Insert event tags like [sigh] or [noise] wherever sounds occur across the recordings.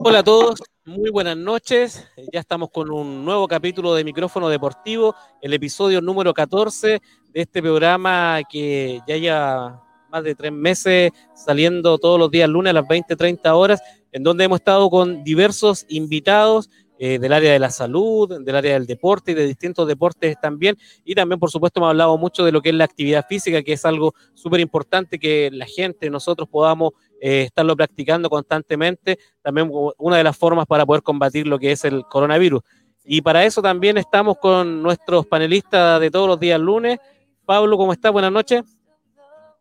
Hola a todos, muy buenas noches. Ya estamos con un nuevo capítulo de Micrófono Deportivo, el episodio número 14 de este programa que ya lleva más de tres meses saliendo todos los días lunes a las 20, 30 horas, en donde hemos estado con diversos invitados eh, del área de la salud, del área del deporte y de distintos deportes también. Y también, por supuesto, hemos hablado mucho de lo que es la actividad física, que es algo súper importante que la gente, nosotros podamos eh, estarlo practicando constantemente. También una de las formas para poder combatir lo que es el coronavirus. Y para eso también estamos con nuestros panelistas de todos los días lunes. Pablo, ¿cómo estás? Buenas noches.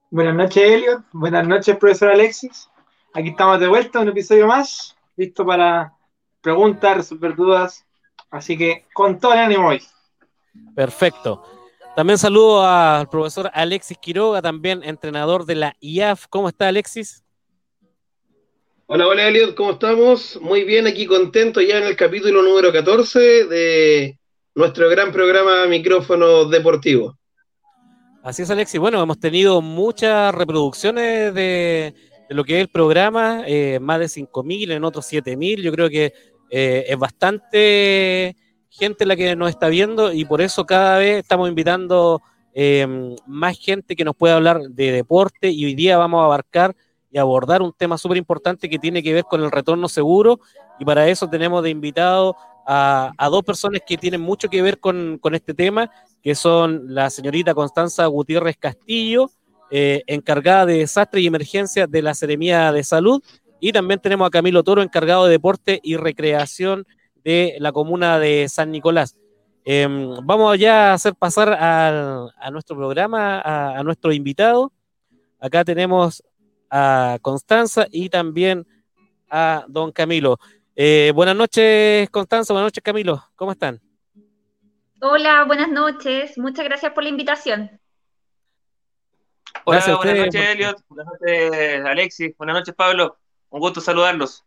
Buenas noches, Elliot. Buenas noches, profesor Alexis. Aquí estamos de vuelta, un episodio más, listo para preguntas, resolver dudas. Así que con todo el ánimo hoy. Perfecto. También saludo al profesor Alexis Quiroga, también entrenador de la IAF. ¿Cómo está Alexis? Hola, hola Elliot, ¿cómo estamos? Muy bien, aquí contento ya en el capítulo número 14 de nuestro gran programa Micrófono Deportivo. Así es, Alexis. Bueno, hemos tenido muchas reproducciones de, lo que es el programa, eh, más de 5.000, en otros 7.000. Yo creo que eh, es bastante gente la que nos está viendo y por eso cada vez estamos invitando em, más gente que nos pueda hablar de deporte y hoy día vamos a abarcar abordar un tema súper importante que tiene que ver con el retorno seguro y para eso tenemos de invitado a, dos personas que tienen mucho que ver con, este tema, que son la señorita Constanza Gutiérrez Castillo, eh, encargada de desastres y emergencias de la Seremía de Salud, y también tenemos a Camilo Toro, encargado de deporte y recreación de la comuna de San Nicolás. Em, vamos ya a hacer pasar a nuestro programa, a, nuestro invitado. Acá tenemos a Constanza y también a don Camilo. Eh, buenas noches, Constanza, buenas noches, Camilo. ¿Cómo están? Hola, buenas noches. Muchas gracias por la invitación. Hola, buenas noches, Elliot. Buenas noches, Alexis. Buenas noches, Pablo. Un gusto saludarlos.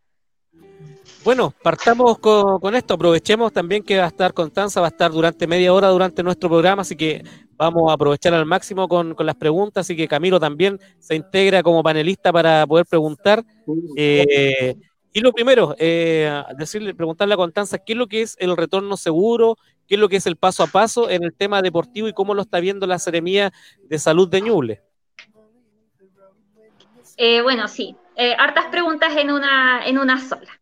Bueno, partamos con, esto. Aprovechemos también que va a estar Constanza, va a estar durante media hora durante nuestro programa, así que vamos a aprovechar al máximo con, las preguntas. Así que Camilo también se integra como panelista para poder preguntar. Eh, y lo primero, eh, decirle, preguntarle a Constanza qué es lo que es el retorno seguro, qué es lo que es el paso a paso en el tema deportivo y cómo lo está viendo la Seremía de Salud de Ñuble. Eh, bueno, sí, eh, hartas preguntas en una, en una sola.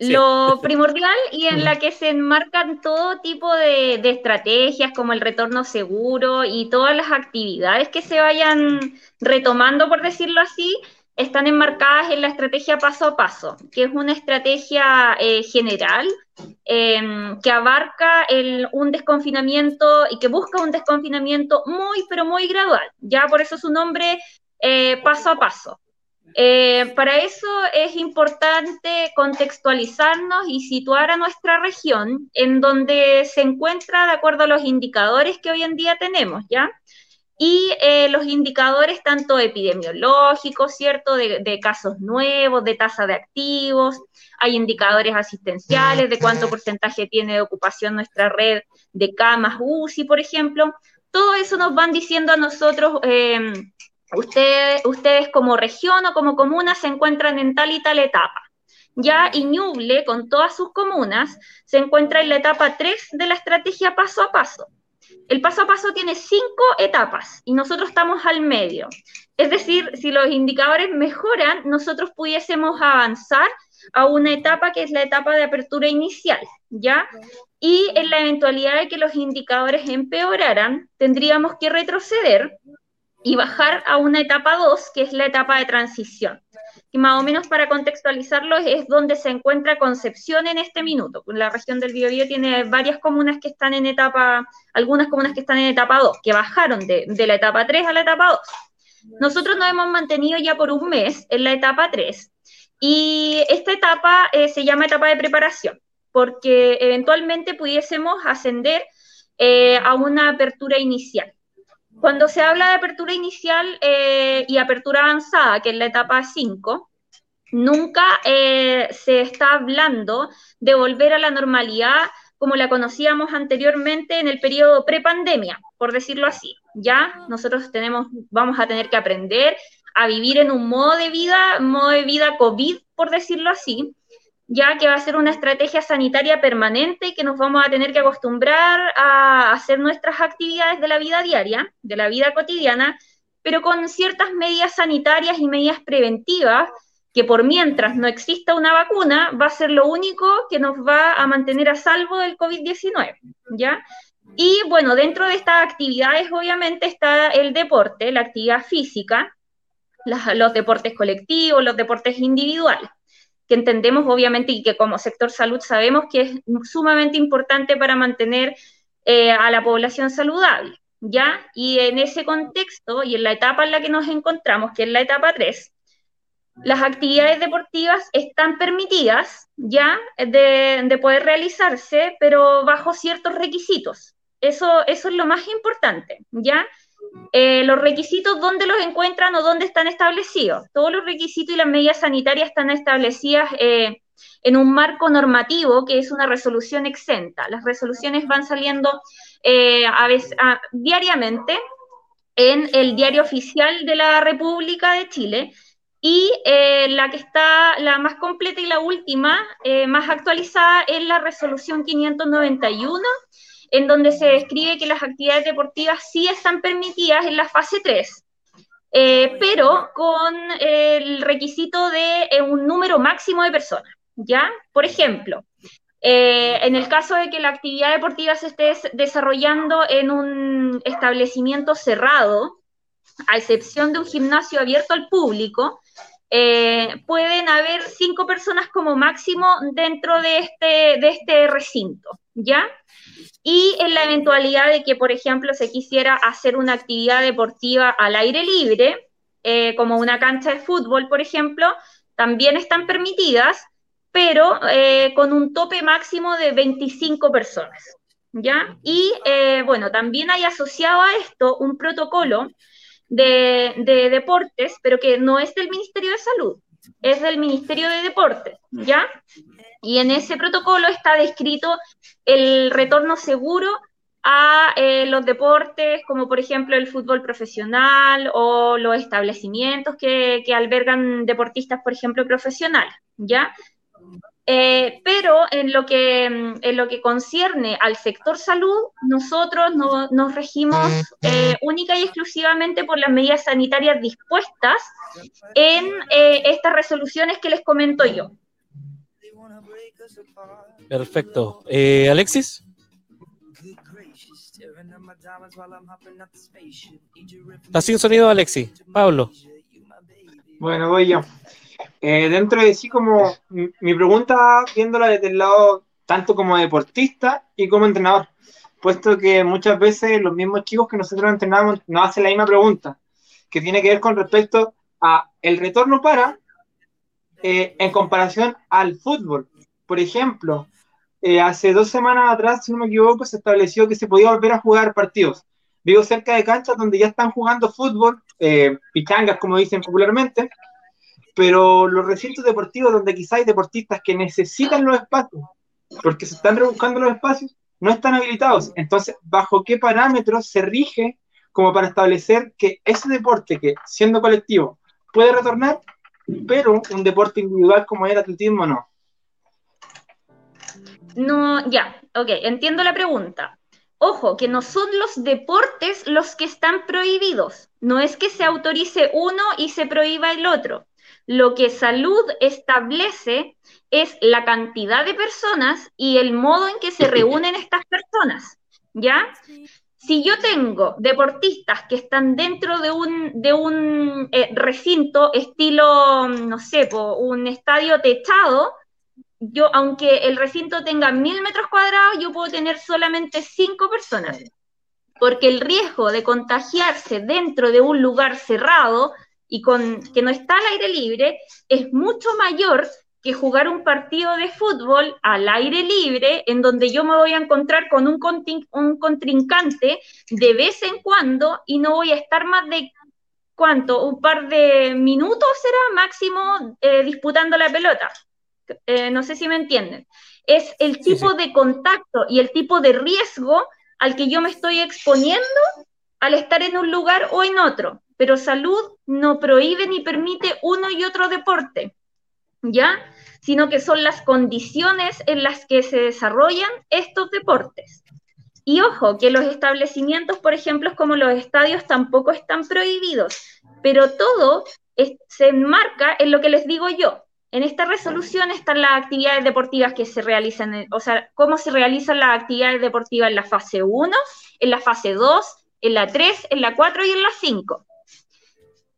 Lo primordial y en la que se enmarcan todo tipo de, estrategias como el retorno seguro y todas las actividades que se vayan retomando, por decirlo así, están enmarcadas en la estrategia paso a paso, que es una estrategia eh, general em, que abarca un desconfinamiento y que busca un desconfinamiento muy, pero muy gradual. Ya por eso su nombre eh, paso a paso. Eh, para eso es importante contextualizarnos y situar a nuestra región en donde se encuentra de acuerdo a los indicadores que hoy en día tenemos, ¿ya? y eh, los indicadores tanto epidemiológicos, ¿cierto? De, casos nuevos, de tasa de activos, hay indicadores asistenciales de cuánto porcentaje tiene de ocupación nuestra red de camas UCI, por ejemplo. Todo eso nos van diciendo a nosotros, em, ustedes, ustedes como región o como comuna se encuentran en tal y tal etapa. Ya Iñuble, con todas sus comunas, se encuentra en la etapa 3 de la estrategia paso a paso el paso a paso tiene cinco etapas y nosotros estamos al medio. Es decir, si los indicadores mejoran, nosotros pudiésemos avanzar a una etapa que es la etapa de apertura inicial, ¿ya? Y en la eventualidad de que los indicadores empeoraran, tendríamos que retroceder y bajar a una etapa 2, que es la etapa de transición que más o menos para contextualizarlo es donde se encuentra Concepción en este minuto. La región del Biobío tiene varias comunas que están en etapa, algunas comunas que están en etapa 2, que bajaron de, la etapa 3 a la etapa 2. Nosotros nos hemos mantenido ya por un mes en la etapa 3 y esta etapa eh, se llama etapa de preparación, porque eventualmente pudiésemos ascender eh, a una apertura inicial. Cuando se habla de apertura inicial eh, y apertura avanzada, que es la etapa 5, nunca eh, se está hablando de volver a la normalidad como la conocíamos anteriormente en el periodo prepandemia, por decirlo así. Ya nosotros tenemos, vamos a tener que aprender a vivir en un modo de vida, modo de vida COVID, por decirlo así, ya que va a ser una estrategia sanitaria permanente y que nos vamos a tener que acostumbrar a hacer nuestras actividades de la vida diaria, de la vida cotidiana, pero con ciertas medidas sanitarias y medidas preventivas que por mientras no exista una vacuna va a ser lo único que nos va a mantener a salvo del COVID-19, ¿ya? Y bueno, dentro de estas actividades obviamente está el deporte, la actividad física, los deportes colectivos, los deportes individuales que entendemos obviamente y que como sector salud sabemos que es sumamente importante para mantener eh, a la población saludable, ¿ya? Y en ese contexto y en la etapa en la que nos encontramos, que es la etapa 3, las actividades deportivas están permitidas ya de, de poder realizarse, pero bajo ciertos requisitos. Eso, eso es lo más importante, ¿ya? Eh, los requisitos, ¿dónde los encuentran o dónde están establecidos? Todos los requisitos y las medidas sanitarias están establecidas eh, en un marco normativo que es una resolución exenta. Las resoluciones van saliendo eh, diariamente en el diario oficial de la República de Chile y la que está la más completa y la última, más actualizada, es la resolución 591 en donde se describe que las actividades deportivas sí están permitidas en la fase 3, eh, pero con el requisito de eh, un número máximo de personas, ¿ya? Por ejemplo, eh, en el caso de que la actividad deportiva se esté desarrollando en un establecimiento cerrado, a excepción de un gimnasio abierto al público, pueden haber cinco personas como máximo dentro de este, de este recinto, ¿ya? Y en la eventualidad de que, por ejemplo, se quisiera hacer una actividad deportiva al aire libre, eh, como una cancha de fútbol, por ejemplo, también están permitidas, pero eh, con un tope máximo de 25 personas. ¿Ya? Y eh, bueno, también hay asociado a esto un protocolo de, de, deportes, pero que no es del Ministerio de Salud, es del Ministerio de Deportes, ¿ya? Y en ese protocolo está descrito el retorno seguro a eh, los deportes, como por ejemplo el fútbol profesional o los establecimientos que, albergan deportistas, por ejemplo, profesionales, ¿ya? Eh, pero en lo, que, en lo que concierne al sector salud, nosotros nos regimos eh, única y exclusivamente por las medidas sanitarias dispuestas en estas resoluciones que les comento yo. Perfecto. Eh, Alexis. Está sin sonido, Alexis. Pablo. Bueno, voy yo. Eh, dentro de sí, como mi pregunta, viéndola desde el lado tanto como deportista y como entrenador, puesto que muchas veces los mismos chicos que nosotros entrenamos nos hacen la misma pregunta, que tiene que ver con respecto a el retorno para eh, en comparación al fútbol. Por ejemplo, eh, hace dos semanas atrás, si no me equivoco, se estableció que se podía volver a jugar partidos. Vivo cerca de canchas donde ya están jugando fútbol, eh, pichangas como dicen popularmente, pero los recintos deportivos donde quizá hay deportistas que necesitan los espacios, porque se están rebuscando los espacios, no están habilitados. Entonces, ¿bajo qué parámetros se rige como para establecer que ese deporte que, siendo colectivo, puede retornar, pero un deporte individual como el atletismo no? No, ya, ok, entiendo la pregunta. Ojo, que no son los deportes los que están prohibidos. No es que se autorice uno y se prohíba el otro. Lo que salud establece es la cantidad de personas y el modo en que se reúnen estas personas. ¿Ya? Si yo tengo deportistas que están dentro de un, de un eh, recinto estilo, no sé, un estadio techado, yo, aunque el recinto tenga mil metros cuadrados, yo puedo tener solamente cinco personas, porque el riesgo de contagiarse dentro de un lugar cerrado y con que no está al aire libre es mucho mayor que jugar un partido de fútbol al aire libre, en donde yo me voy a encontrar con un, un contrincante de vez en cuando y no voy a estar más de ¿cuánto? Un par de minutos será máximo eh, disputando la pelota. Eh, no sé si me entienden, es el tipo de contacto y el tipo de riesgo al que yo me estoy exponiendo al estar en un lugar o en otro. Pero salud no prohíbe ni permite uno y otro deporte. ¿Ya? Sino que son las condiciones en las que se desarrollan estos deportes. Y ojo, que los establecimientos, por ejemplo, como los estadios, tampoco están prohibidos, pero todo se enmarca en lo que les digo yo. En esta resolución están las actividades deportivas que se realizan, o sea, cómo se realizan las actividades deportivas en la fase 1, en la fase 2, en la 3, en la 4 y en la 5.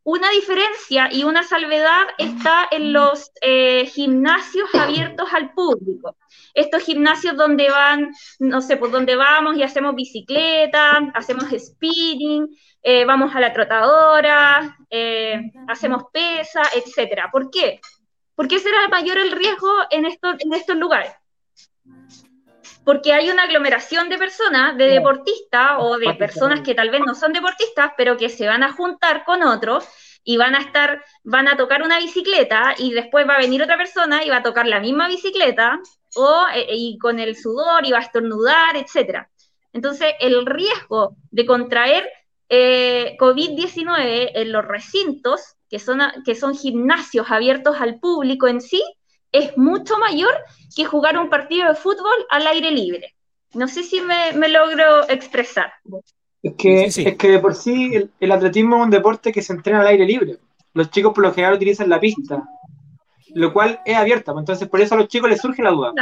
Una diferencia y una salvedad está en los eh, gimnasios abiertos al público. Estos gimnasios donde van, no sé, pues donde vamos y hacemos bicicleta, hacemos spinning, eh, vamos a la trotadora, eh, hacemos pesa, etc. ¿Por qué? Porque será mayor el riesgo en en estos lugares porque hay una aglomeración de personas, de deportistas o de personas que tal vez no son deportistas, pero que se van a juntar con otros y van a estar, van a tocar una bicicleta y después va a venir otra persona y va a tocar la misma bicicleta o eh, y con el sudor y va a estornudar, etcétera. Entonces, el riesgo de contraer eh, COVID-19 en los recintos, que son, que son gimnasios abiertos al público en sí, es mucho mayor que jugar un partido de fútbol al aire libre. No sé si me, logro expresar. Es que, es que de por sí el, atletismo es un deporte que se entrena al aire libre. Los chicos por lo general utilizan la pista, lo cual es abierta. Pues entonces por eso a los chicos les surge la duda.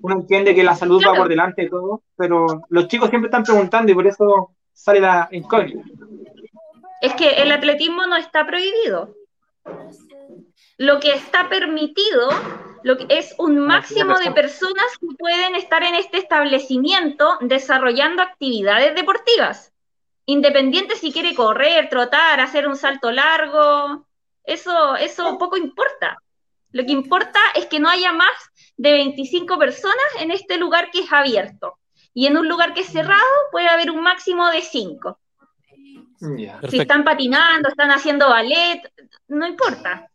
Uno entiende que la salud va por delante de todo, pero los chicos siempre están preguntando y por eso sale la incógnita. Es que el atletismo no está prohibido. Lo que está permitido lo que es un máximo de personas que pueden estar en este establecimiento desarrollando actividades deportivas. Independiente si quiere correr, trotar, hacer un salto largo, eso, eso poco importa. Lo que importa es que no haya más de 25 personas en este lugar que es abierto. Y en un lugar que es cerrado puede haber un máximo de 5. Si están patinando, están haciendo ballet, no importa.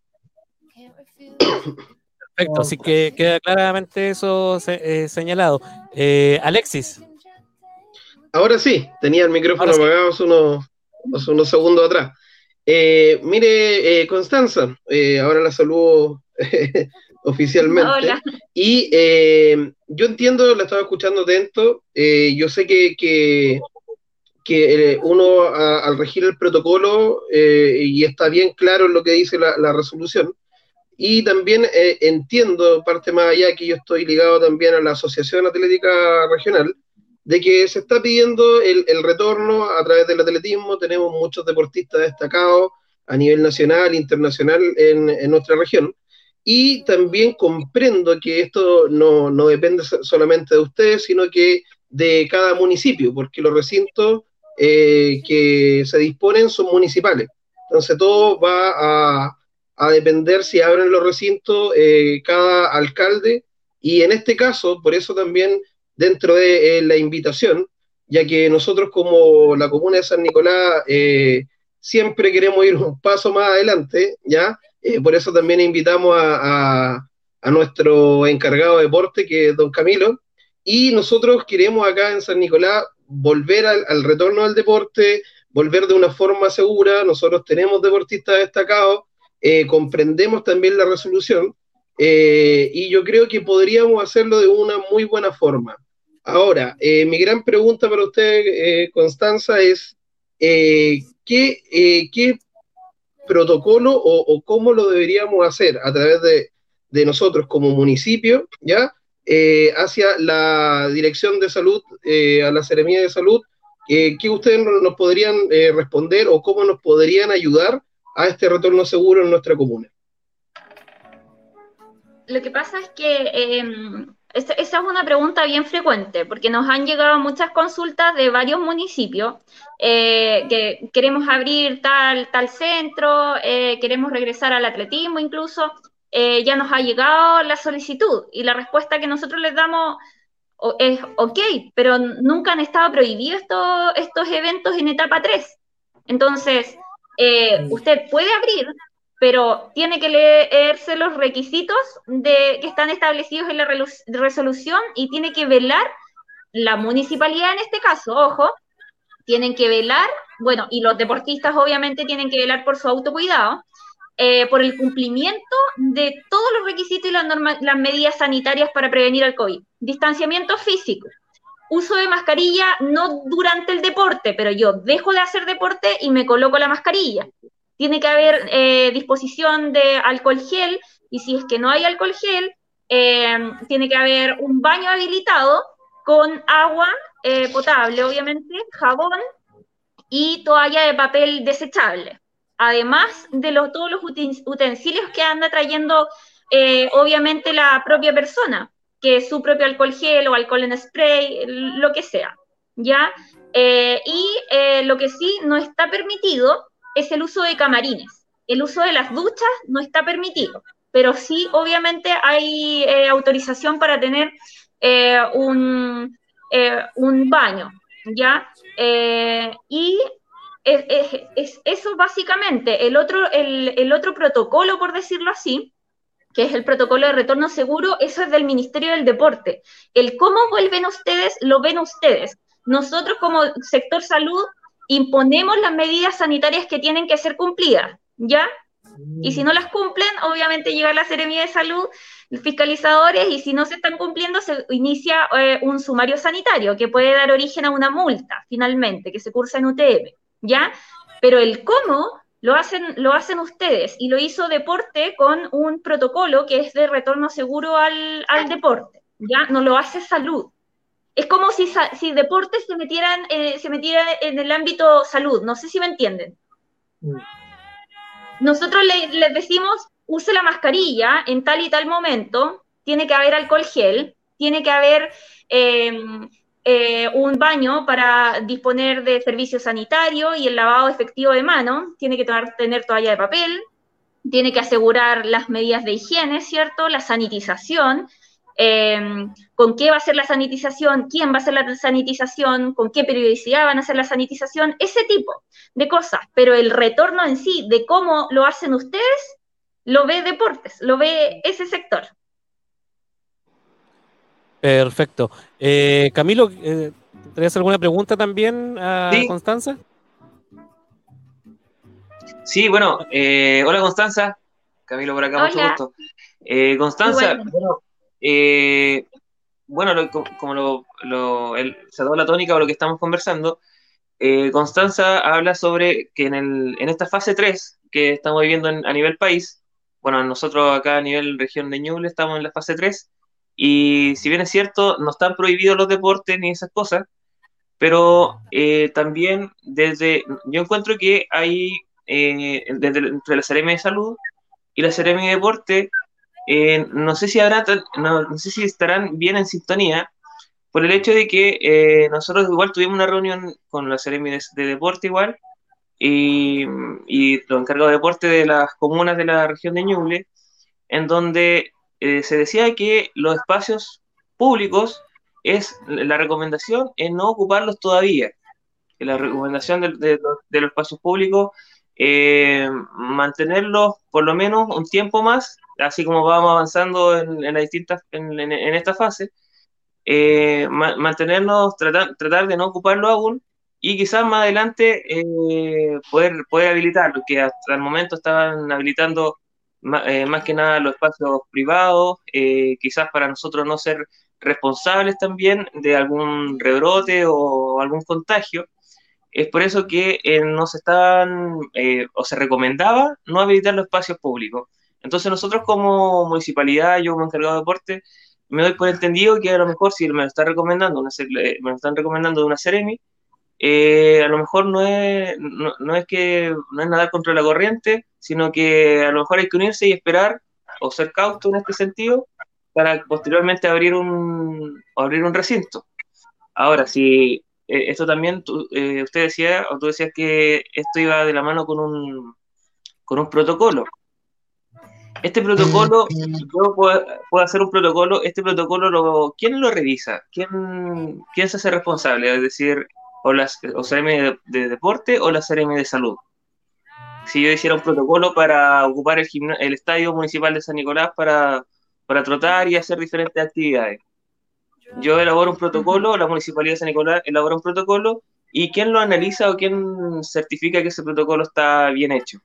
Perfecto, así que queda claramente eso eh, señalado. Eh, Alexis. Ahora sí, tenía el micrófono apagado hace unos, segundos atrás. Eh, mire, Constanza, ahora la saludo [laughs] oficialmente. Hola. Y yo entiendo, la estaba escuchando atento, yo sé que, que, uno al regir el protocolo, y está bien claro en lo que dice la resolución, y también eh, entiendo, parte más allá, que yo estoy ligado también a la Asociación Atlética Regional, de que se está pidiendo el, retorno a través del atletismo. Tenemos muchos deportistas destacados a nivel nacional, internacional en, en nuestra región. Y también comprendo que esto no, no, depende solamente de ustedes, sino que de cada municipio, porque los recintos eh, que se disponen son municipales. Entonces todo va a, a depender si abren los recintos eh, cada alcalde. Y en este caso, por eso también dentro de eh, la invitación, ya que nosotros como la comuna de San Nicolás eh, siempre queremos ir un paso más adelante, ¿ya? por eso también invitamos a, a, nuestro encargado de deporte, que es don Camilo, y nosotros queremos acá en San Nicolás volver al, al retorno al deporte, volver de una forma segura, nosotros tenemos deportistas destacados, eh, comprendemos también la resolución eh, y yo creo que podríamos hacerlo de una muy buena forma. Ahora, eh, mi gran pregunta para usted, Constanza, es ¿qué, ¿qué, protocolo o, cómo lo deberíamos hacer a través de, de nosotros como municipio, ¿ya? hacia la Dirección de Salud, a la Seremía de Salud, ¿qué ustedes nos podrían responder o cómo nos podrían ayudar a este retorno seguro en nuestra comuna? Lo que pasa es que em, esa, es una pregunta bien frecuente, porque nos han llegado muchas consultas de varios municipios eh, que queremos abrir tal, tal centro, eh, queremos regresar al atletismo incluso. Eh, ya nos ha llegado la solicitud y la respuesta que nosotros les damos es ok, pero nunca han estado prohibidos estos, estos eventos en etapa 3. Entonces, eh, usted puede abrir, pero tiene que leerse los requisitos de, que están establecidos en la resolución y tiene que velar la municipalidad en este caso, ojo, tienen que velar, bueno, y los deportistas obviamente tienen que velar por su autocuidado, eh, por el cumplimiento de todos los requisitos y las, las medidas sanitarias para prevenir el COVID. Distanciamiento físico, uso de mascarilla no durante el deporte, pero yo dejo de hacer deporte y me coloco la mascarilla. Tiene que haber eh, disposición de alcohol gel y si es que no hay alcohol gel, eh, tiene que haber un baño habilitado con agua eh, potable, obviamente, jabón y toalla de papel desechable. Además de los, todos los utensilios que anda trayendo, obviamente, la propia persona que su propio alcohol gel o alcohol en spray, lo que sea, ¿ya? Eh, y eh, lo que sí no está permitido es el uso de camarines. El uso de las duchas no está permitido, pero sí, obviamente, hay eh, autorización para tener un, un, baño, ¿ya? y es, eso básicamente. El otro, el, el otro protocolo, por decirlo así, que es el protocolo de retorno seguro, eso es del Ministerio del Deporte. El cómo vuelven ustedes, lo ven ustedes. Nosotros como sector salud imponemos las medidas sanitarias que tienen que ser cumplidas, ¿ya? Y si no las cumplen, obviamente llega la Seremía de Salud, fiscalizadores, y si no se están cumpliendo, se inicia eh, un sumario sanitario que puede dar origen a una multa, finalmente, que se cursa en UTM, ¿ya? Pero el cómo lo hacen, lo hacen ustedes y lo hizo Deporte con un protocolo que es de retorno seguro al, deporte, ¿ya? No lo hace salud. Es como si, si deportes se metieran, eh, se metiera en el ámbito salud, no sé si me entienden. Mm. Nosotros les decimos, use la mascarilla en tal y tal momento, tiene que haber alcohol gel, tiene que haber... Em, eh, un baño para disponer de servicio sanitario y el lavado efectivo de mano, tiene que tener toalla de papel, tiene que asegurar las medidas de higiene, ¿cierto? La sanitización, em, con qué va a ser la sanitización, quién va a hacer la sanitización, con qué periodicidad van a hacer la sanitización, ese tipo de cosas. Pero el retorno en sí de cómo lo hacen ustedes, lo ve deportes, lo ve ese sector. Perfecto. Eh, Camilo, eh, ¿tienes alguna pregunta también a Constanza? Sí, bueno, eh, hola Constanza. Camilo por acá, mucho gusto. Constanza, bueno, como lo, lo el, se ha dado la tónica o lo que estamos conversando, Constanza habla sobre que en, el, en esta fase 3 que estamos viviendo a nivel país, bueno, nosotros acá a nivel región de Ñuble estamos en la fase 3, y si bien es cierto, no están prohibidos los deportes ni esas cosas, pero eh, también desde, yo encuentro que hay, eh, desde, entre la Seremi de Salud y la Seremi de Deporte, eh, no sé si habrá, no, sé si estarán bien en sintonía, por el hecho de que nosotros igual tuvimos una reunión con la Seremi de, Deporte igual, y, y los encargados de deporte de las comunas de la región de Ñuble, en donde eh, se decía que los espacios públicos es la recomendación es no ocuparlos todavía. La recomendación de, los, espacios públicos, eh, mantenerlos por lo menos un tiempo más, así como vamos avanzando en, en, esta fase, eh, mantenernos, tratar, tratar de no ocuparlo aún y quizás más adelante poder, poder habilitarlo, que hasta el momento estaban habilitando eh, más que nada los espacios privados, eh, quizás para nosotros no ser responsables también de algún rebrote o algún contagio. Es por eso que eh, nos estaban o se recomendaba no habilitar los espacios públicos. Entonces nosotros como municipalidad, yo como encargado de deporte, me doy por entendido que a lo mejor si me lo está recomendando, me lo están recomendando de una Ceremi, a lo mejor no es, no, es que no es nadar contra la corriente, sino que a lo mejor hay que unirse y esperar o ser cauto en este sentido para posteriormente abrir un, abrir un recinto. Ahora, si eh, esto también, eh, usted decía, o tú decías que esto iba de la mano con un, con un protocolo. Este protocolo, [clears throat] yo puedo, hacer un protocolo, este protocolo, lo, ¿quién lo revisa? ¿Quién, quién se hace responsable? Es decir, o la o CRM de, deporte o la CRM de salud si yo hiciera un protocolo para ocupar el, el estadio municipal de San Nicolás para, para trotar y hacer diferentes actividades. Yo elaboro un protocolo, la Municipalidad de San Nicolás elabora un protocolo y quién lo analiza o quién certifica que ese protocolo está bien hecho.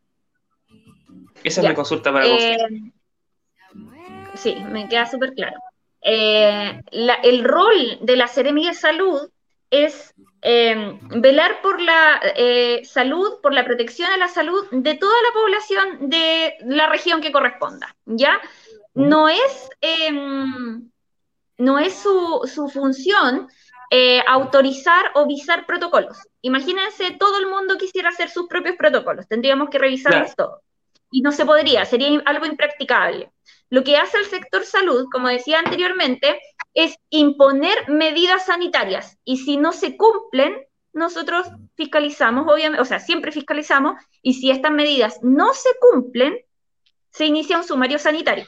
Esa es mi consulta para vos. Eh, sí, me queda súper claro. Eh, el rol de la Seremia de Salud es eh, velar por la salud, por la protección de la salud de toda la población de la región que corresponda, ¿ya? No es, em, no es su, su función autorizar o visar protocolos. Imagínense, todo el mundo quisiera hacer sus propios protocolos, tendríamos que revisarlos todos y no se podría, sería algo impracticable. Lo que hace el sector salud, como decía anteriormente, es imponer medidas sanitarias y si no se cumplen, nosotros fiscalizamos, obviamente, o sea, siempre fiscalizamos y si estas medidas no se cumplen, se inicia un sumario sanitario.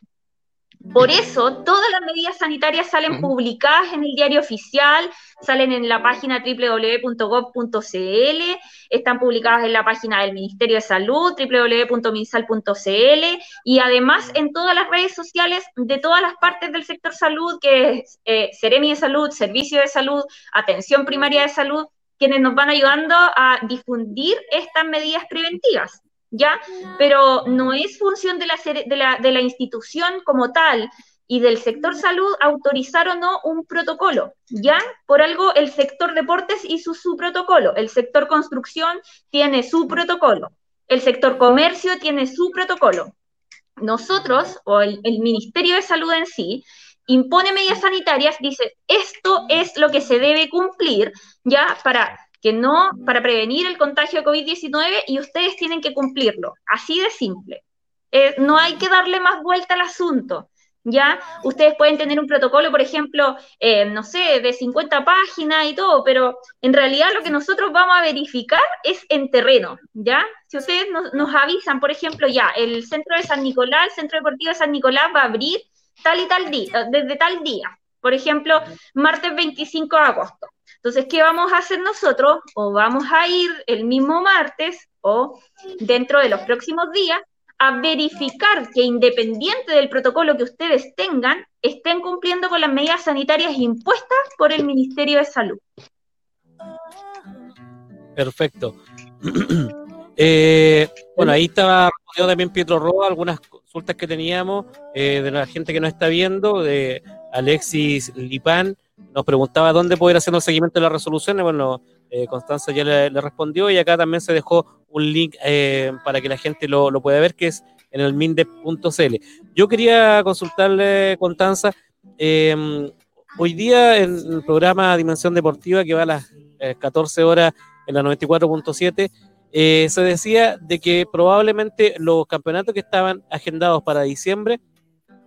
Por eso, todas las medidas sanitarias salen publicadas en el diario oficial, salen en la página www.gov.cl, están publicadas en la página del Ministerio de Salud, www.minsal.cl, y además en todas las redes sociales de todas las partes del sector salud, que es eh, de Salud, Servicio de Salud, Atención Primaria de Salud, quienes nos van ayudando a difundir estas medidas preventivas. ¿Ya? Pero no es función de la, de la, de la institución como tal y del sector salud autorizar o no un protocolo, ¿ya? Por algo el sector deportes hizo su protocolo, el sector construcción tiene su protocolo, el sector comercio tiene su protocolo. Nosotros, o el, el Ministerio de Salud en sí, impone medidas sanitarias, dice, esto es lo que se debe cumplir, ¿ya? Para que no, para prevenir el contagio de COVID-19 y ustedes tienen que cumplirlo, así de simple. Eh, no hay que darle más vuelta al asunto. ¿ya? Ustedes pueden tener un protocolo, por ejemplo, eh, no sé, de 50 páginas y todo, pero en realidad lo que nosotros vamos a verificar es en terreno, ¿ya? Si ustedes nos, avisan, por ejemplo, ya, el centro de San Nicolás, el centro deportivo de San Nicolás va a abrir tal y tal día, desde tal día, por ejemplo, martes 25 de agosto. Entonces, ¿qué vamos a hacer nosotros? O vamos a ir el mismo martes o dentro de los próximos días a verificar que independiente del protocolo que ustedes tengan, estén cumpliendo con las medidas sanitarias impuestas por el Ministerio de Salud. Perfecto. [clears throat] Eh, bueno, ahí estaba también Pietro Roa, algunas consultas que teníamos eh, de la gente que nos está viendo, de Alexis Lipán, nos preguntaba dónde poder hacer el seguimiento de las resoluciones. Bueno, eh, Constanza ya le, respondió y acá también se dejó un link eh, para que la gente lo, pueda ver, que es en el mindep.cl. Yo quería consultarle, Constanza, em, hoy día en el programa Dimensión Deportiva, que va a las 14 horas en la 94.7, eh, se decía de que probablemente los campeonatos que estaban agendados para diciembre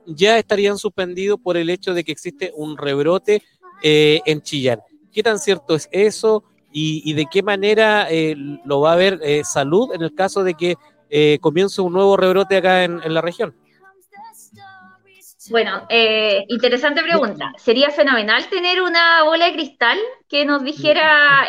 ya estarían suspendidos por el hecho de que existe un rebrote eh, en Chillán. ¿Qué tan cierto es eso y, de qué manera eh, lo va a ver salud en el caso de que comience un nuevo rebrote acá en, en la región? Bueno, interesante pregunta. Sería fenomenal tener una bola de cristal que nos dijera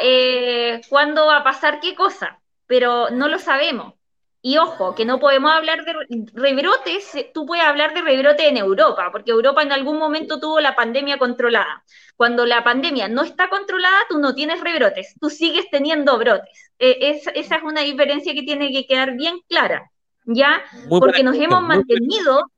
cuándo va a pasar qué cosa pero no lo sabemos. Y ojo, que no podemos hablar de rebrotes, tú puedes hablar de rebrote en Europa, porque Europa en algún momento tuvo la pandemia controlada. Cuando la pandemia no está controlada, tú no tienes rebrotes, tú sigues teniendo brotes. E, esa es una diferencia que tiene que quedar bien clara, ¿ya? porque nos hemos mantenido,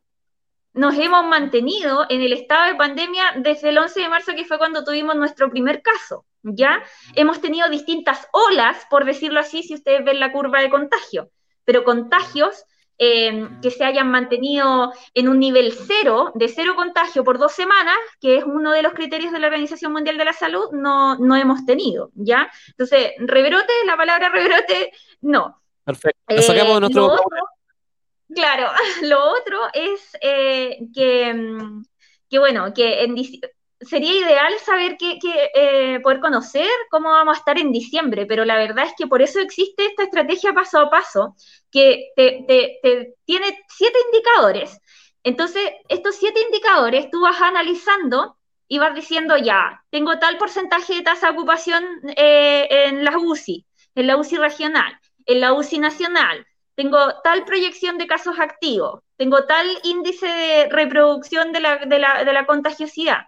nos hemos mantenido en el estado de pandemia desde el 11 de marzo, que fue cuando tuvimos nuestro primer caso. ¿ya? Hemos tenido distintas olas, por decirlo así, si ustedes ven la curva de contagio, pero contagios eh, que se hayan mantenido en un nivel cero, de cero contagio por dos semanas, que es uno de los criterios de la Organización Mundial de la Salud, no, no hemos tenido, ¿ya? Entonces, rebrote, la palabra rebrote, no. Perfecto. Lo sacamos de eh, nuestro... claro, [laughs] lo otro es eh, que, mm, que, bueno, que en, sería ideal saber que, eh, poder conocer cómo vamos a estar en diciembre, pero la verdad es que por eso existe esta estrategia paso a paso, que te, tiene siete indicadores. Entonces, estos siete indicadores tú vas analizando y vas diciendo, ya, tengo tal porcentaje de tasa de ocupación eh, en la UCI, en la UCI regional, en la UCI nacional, tengo tal proyección de casos activos, tengo tal índice de reproducción de la, de la contagiosidad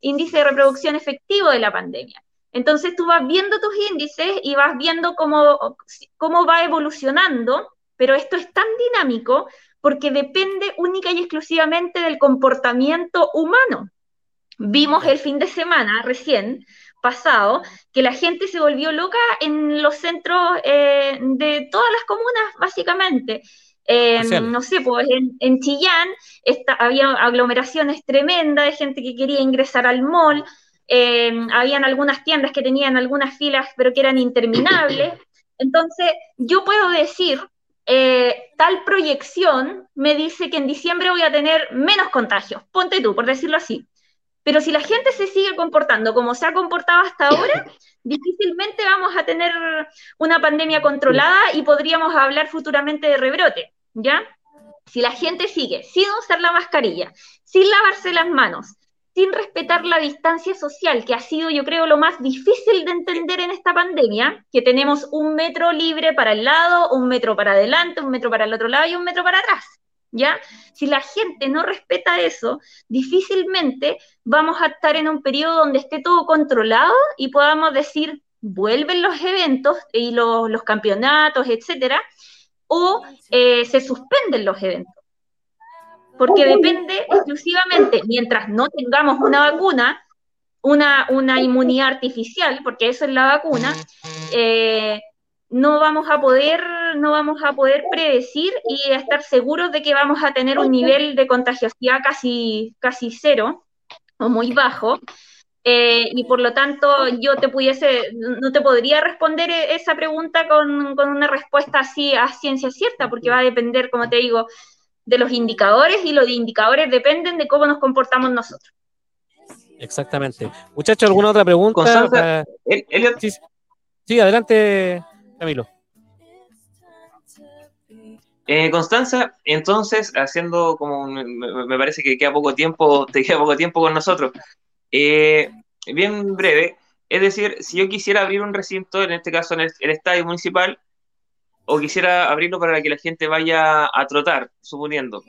índice de reproducción efectivo de la pandemia. Entonces tú vas viendo tus índices y vas viendo cómo, cómo va evolucionando, pero esto es tan dinámico porque depende única y exclusivamente del comportamiento humano. Vimos el fin de semana recién pasado que la gente se volvió loca en los centros eh, de todas las comunas, básicamente. No sé, pues en, Chillán había aglomeraciones tremendas de gente que quería ingresar al mall, eh, habían algunas tiendas que tenían algunas filas, pero que eran interminables. Entonces, yo puedo decir, eh, tal proyección me dice que en diciembre voy a tener menos contagios, ponte tú, por decirlo así. Pero si la gente se sigue comportando como se ha comportado hasta ahora, difícilmente vamos a tener una pandemia controlada y podríamos hablar futuramente de rebrote, ¿ya? Si la gente sigue sin usar la mascarilla, sin lavarse las manos, sin respetar la distancia social, que ha sido, yo creo, lo más difícil de entender en esta pandemia, que tenemos un metro libre para el lado, un metro para adelante, un metro para el otro lado y un metro para atrás. ¿Ya? Si la gente no respeta eso, difícilmente vamos a estar en un periodo donde esté todo controlado y podamos decir, vuelven los eventos y los, campeonatos, etcétera, o eh, se suspenden los eventos. Porque depende exclusivamente, mientras no tengamos una vacuna, una, una inmunidad artificial, porque eso es la vacuna, eh, no vamos a poder, no vamos a poder predecir y estar seguros de que vamos a tener un nivel de contagiosidad casi, casi cero o muy bajo. Eh, y por lo tanto yo te pudiese, no te podría responder e-, esa pregunta con, con, una respuesta así a ciencia cierta, porque va a depender, como te digo, de los indicadores y los indicadores dependen de cómo nos comportamos nosotros. Exactamente. Muchachos, ¿alguna otra pregunta? sí, adelante, Camilo. Eh, Constanza, entonces, haciendo como me, parece que queda poco tiempo, te queda poco tiempo con nosotros. Eh, bien breve, es decir, si yo quisiera abrir un recinto, en este caso en el, estadio municipal, o quisiera abrirlo para que la gente vaya a trotar, suponiendo.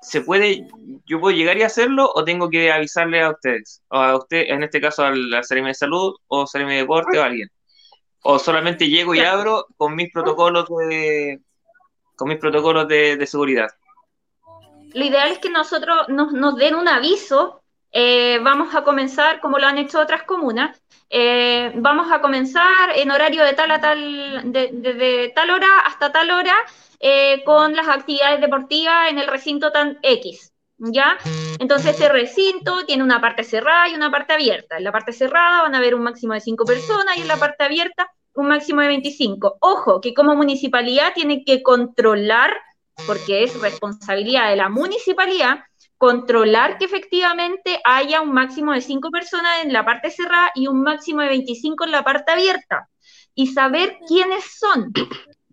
¿Se puede, yo puedo llegar y hacerlo o tengo que avisarle a ustedes? O a usted, en este caso al, al de Salud o CRM de Deporte o a alguien o solamente llego y abro con mis protocolos de con mis protocolos de, seguridad. Lo ideal es que nosotros nos, den un aviso. Eh, vamos a comenzar, como lo han hecho otras comunas, eh, vamos a comenzar en horario de tal a tal, desde tal hora hasta tal hora, eh, con las actividades deportivas en el recinto tan X. ¿Ya? Entonces ese recinto tiene una parte cerrada y una parte abierta. En la parte cerrada van a haber un máximo de cinco personas y en la parte abierta un máximo de 25. Ojo, que como municipalidad tiene que controlar, porque es responsabilidad de la municipalidad, controlar que efectivamente haya un máximo de cinco personas en la parte cerrada y un máximo de 25 en la parte abierta. Y saber quiénes son,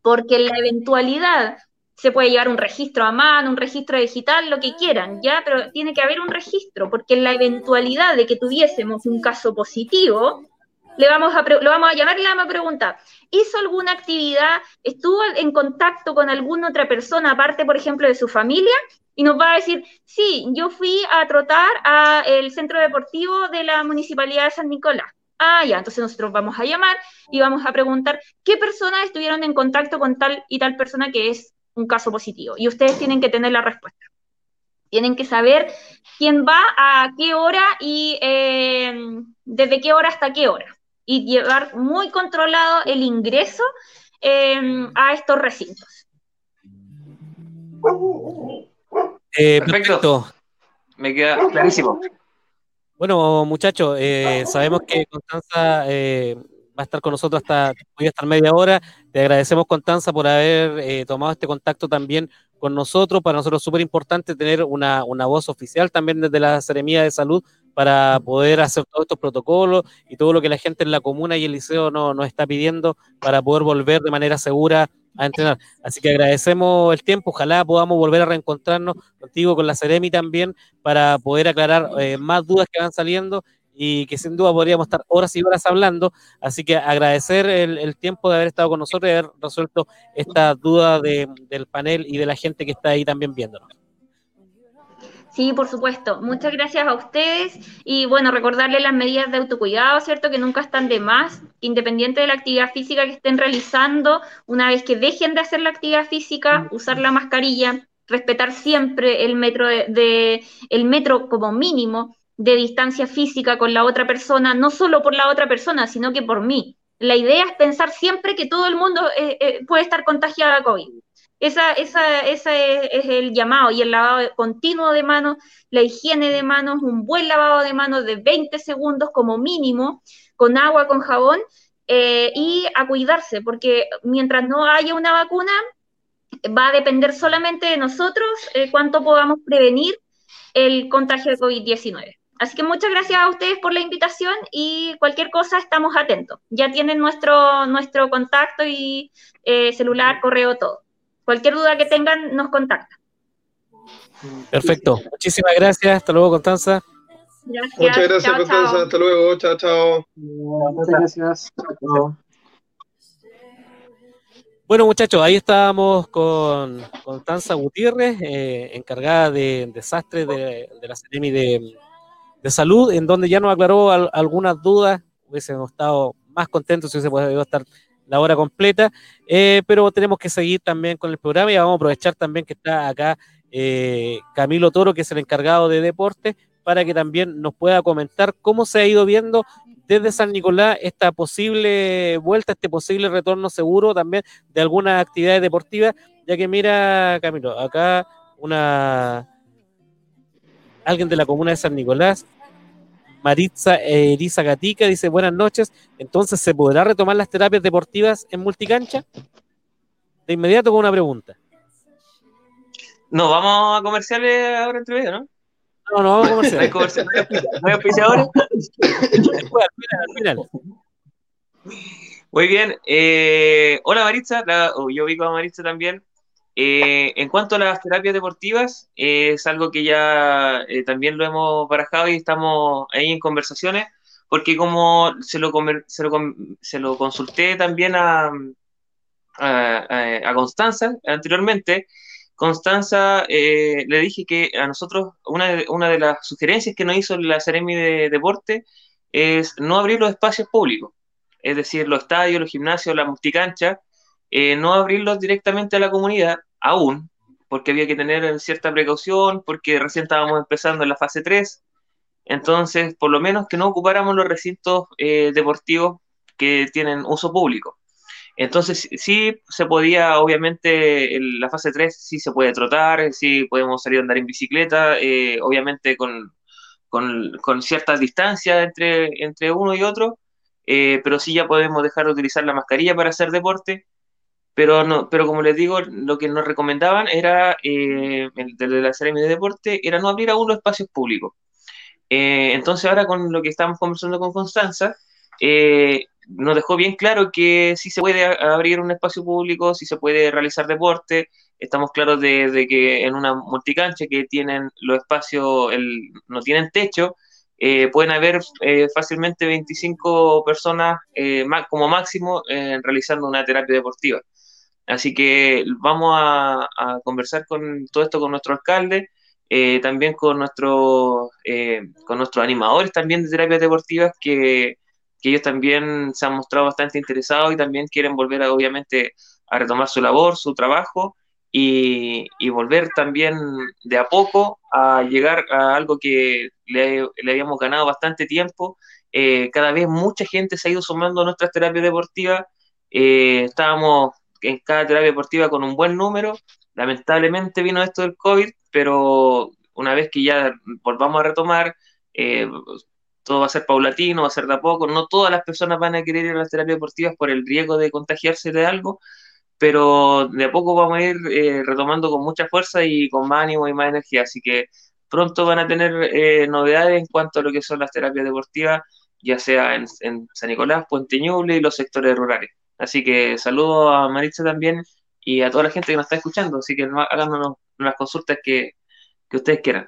porque en la eventualidad se puede llevar un registro a mano, un registro digital, lo que quieran, ¿ya? Pero tiene que haber un registro, porque en la eventualidad de que tuviésemos un caso positivo, le vamos a lo vamos a llamar y le vamos a preguntar, ¿hizo alguna actividad? ¿Estuvo en contacto con alguna otra persona, aparte, por ejemplo, de su familia? Y nos va a decir, sí, yo fui a trotar al centro deportivo de la Municipalidad de San Nicolás. Ah, ya, entonces nosotros vamos a llamar y vamos a preguntar qué personas estuvieron en contacto con tal y tal persona que es un caso positivo. Y ustedes tienen que tener la respuesta. Tienen que saber quién va a qué hora y eh, desde qué hora hasta qué hora. Y llevar muy controlado el ingreso eh, a estos recintos. Eh, perfecto. Me queda clarísimo. Bueno, muchachos, sabemos que Constanza va a estar con nosotros hasta, voy a estar media hora. Te agradecemos, Constanza, por haber eh, tomado este contacto también con nosotros. Para nosotros es súper importante tener una, voz oficial también desde la Seremía de Salud para poder hacer todos estos protocolos y todo lo que la gente en la comuna y el liceo nos está pidiendo para poder volver de manera segura a entrenar. Así que agradecemos el tiempo, ojalá podamos volver a reencontrarnos contigo, con la Seremi también, para poder aclarar eh, más dudas que van saliendo y que sin duda podríamos estar horas y horas hablando. Así que agradecer el, tiempo de haber estado con nosotros y haber resuelto esta duda del panel y de la gente que está ahí también viéndonos. Sí, por supuesto. Muchas gracias a ustedes y bueno, recordarles las medidas de autocuidado, ¿cierto? Que nunca están de más, independiente de la actividad física que estén realizando, una vez que dejen de hacer la actividad física, usar la mascarilla, respetar siempre el metro de, el metro como mínimo de distancia física con la otra persona, no solo por la otra persona, sino que por mí. La idea es pensar siempre que todo el mundo eh, eh, puede estar contagiado a COVID. Esa, esa, esa es, el llamado y el lavado continuo de manos, la higiene de manos, un buen lavado de manos de 20 segundos como mínimo, con agua, con jabón, eh, y a cuidarse, porque mientras no haya una vacuna, va a depender solamente de nosotros cuánto podamos prevenir el contagio de COVID-19. Así que muchas gracias a ustedes por la invitación y cualquier cosa estamos atentos. Ya tienen nuestro, nuestro contacto y eh, celular, correo, todo. Cualquier duda que tengan, nos contactan. Perfecto. Muchísimas gracias. Hasta luego, Constanza. Muchas gracias, Constanza. Hasta luego. Chao, chao. Muchas gracias. Bueno, muchachos, ahí estábamos con Constanza Gutiérrez, eh, encargada de desastres de, de la CEREMI de, de salud, en donde ya nos aclaró algunas dudas, hubiésemos estado más contentos si hubiese podido estar la hora completa, eh, pero tenemos que seguir también con el programa y vamos a aprovechar también que está acá eh, Camilo Toro, que es el encargado de deporte, para que también nos pueda comentar cómo se ha ido viendo desde San Nicolás esta posible vuelta, este posible retorno seguro también de algunas actividades deportivas, ya que mira, Camilo, acá una alguien de la comuna de San Nicolás Maritza Eriza Gatica dice buenas noches. Entonces, ¿se podrá retomar las terapias deportivas en multicancha? De inmediato con una pregunta. No, vamos a comerciales ahora entre medio, ¿no? No, no vamos a comerciales. [laughs] comerciales. [laughs] Muy bien. Eh, hola Maritza, oh, yo vi con Maritza también. Eh, en cuanto a las terapias deportivas, es algo que ya eh, también lo hemos barajado y estamos ahí en conversaciones, porque como se lo, se lo, se lo consulté también a, a, Constanza anteriormente, Constanza eh, le dije que a nosotros una de, una de las sugerencias que nos hizo la Ceremi de Deporte es no abrir los espacios públicos, es decir, los estadios, los gimnasios, la multicancha, eh, no abrirlos directamente a la comunidad aún, porque había que tener cierta precaución, porque recién estábamos empezando en la fase 3. Entonces, por lo menos que no ocupáramos los recintos eh, deportivos que tienen uso público. Entonces, sí se podía, obviamente, en la fase 3 sí se puede trotar, sí podemos salir a andar en bicicleta, eh, obviamente con, con, con ciertas distancias entre, entre uno y otro, pero sí ya podemos dejar de utilizar la mascarilla para hacer deporte pero, no, pero como les digo, lo que nos recomendaban era, eh, desde la serie de deporte, era no abrir aún los espacios públicos. Eh, entonces ahora con lo que estamos conversando con Constanza, eh, nos dejó bien claro que sí se puede abrir un espacio público, sí se puede realizar deporte. Estamos claros de, que en una multicancha que tienen los espacios, el, no tienen techo, eh, pueden haber fácilmente 25 personas como máximo realizando una terapia deportiva. Así que vamos a, conversar con todo esto con nuestro alcalde, eh, también con, nuestro, eh, con nuestros animadores también de terapias deportivas que, ellos también se han mostrado bastante interesados y también quieren volver a, obviamente a retomar su labor, su trabajo y, volver también de a poco a llegar a algo que le, habíamos ganado bastante tiempo. Eh, cada vez mucha gente se ha ido sumando a nuestras terapias deportivas. estábamos en cada terapia deportiva con un buen número. Lamentablemente vino esto del COVID, pero una vez que ya volvamos a retomar, eh, todo va a ser paulatino, va a ser de a poco. No todas las personas van a querer ir a las terapias deportivas por el riesgo de contagiarse de algo, pero de a poco vamos a ir eh, retomando con mucha fuerza y con más ánimo y más energía. Así que pronto van a tener eh, novedades en cuanto a lo que son las terapias deportivas, ya sea en, en San Nicolás, Puente Ñuble y los sectores rurales. Así que saludo a Maritza también y a toda la gente que nos está escuchando. Así que háganos las consultas que, ustedes quieran.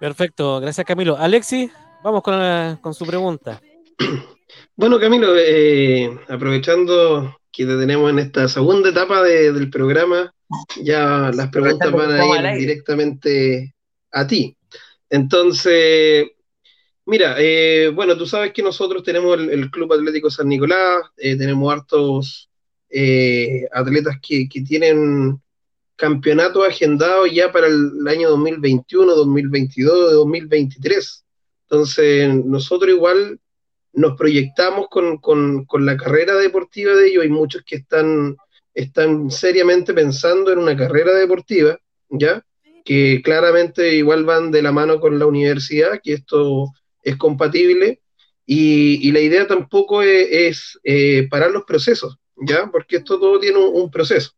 Perfecto, gracias Camilo. Alexi, vamos con, su pregunta. [clears throat] Bueno, Camilo, eh, aprovechando que te tenemos en esta segunda etapa del programa, ya las preguntas van a ir directamente a ti. Entonces, Mira, eh, bueno, tú sabes que nosotros tenemos el, Club Atlético San Nicolás, eh, tenemos hartos eh, atletas que, tienen campeonatos agendados ya para el año 2021, 2022, 2023. Entonces, nosotros igual nos proyectamos con, con, con, la carrera deportiva de ellos. Hay muchos que están, están seriamente pensando en una carrera deportiva, ¿ya? Que claramente igual van de la mano con la universidad, que esto es compatible. Y, la idea tampoco es, eh, parar los procesos, ¿ya? Porque esto todo tiene un, proceso.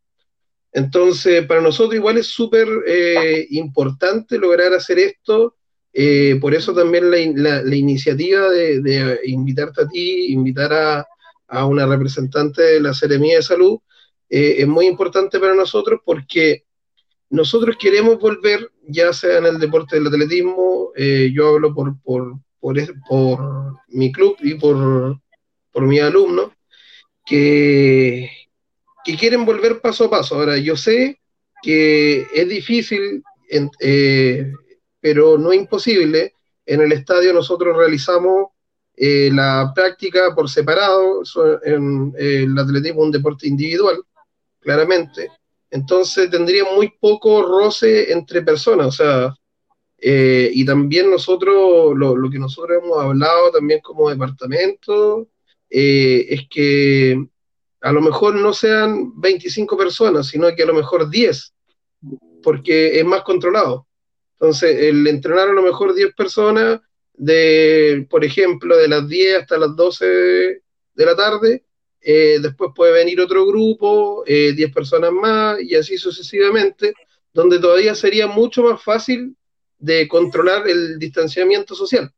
Entonces, para nosotros igual es súper eh, importante lograr hacer esto eh, por eso también la, la, iniciativa de, de, invitarte a ti, invitar a, a, una representante de la Seremía de Salud, eh, es muy importante para nosotros porque nosotros queremos volver, ya sea en el deporte del atletismo, yo hablo por, por, mi club y por, por mis alumnos, que, que quieren volver paso a paso. Ahora, yo sé que es difícil eh, pero no imposible. En el estadio nosotros realizamos eh, la práctica por separado, en, eh, el atletismo un deporte individual, claramente. Entonces tendría muy poco roce entre personas, o sea, eh, y también nosotros, lo, lo, que nosotros hemos hablado también como departamento, es que a lo mejor no sean 25 personas, sino que a lo mejor 10, porque es más controlado. Entonces, el entrenar a lo mejor 10 personas, de, por ejemplo, de las 10 hasta las 12 de la tarde, eh, después puede venir otro grupo, eh, 10 personas más, y así sucesivamente, donde todavía sería mucho más fácil de controlar el distanciamiento social.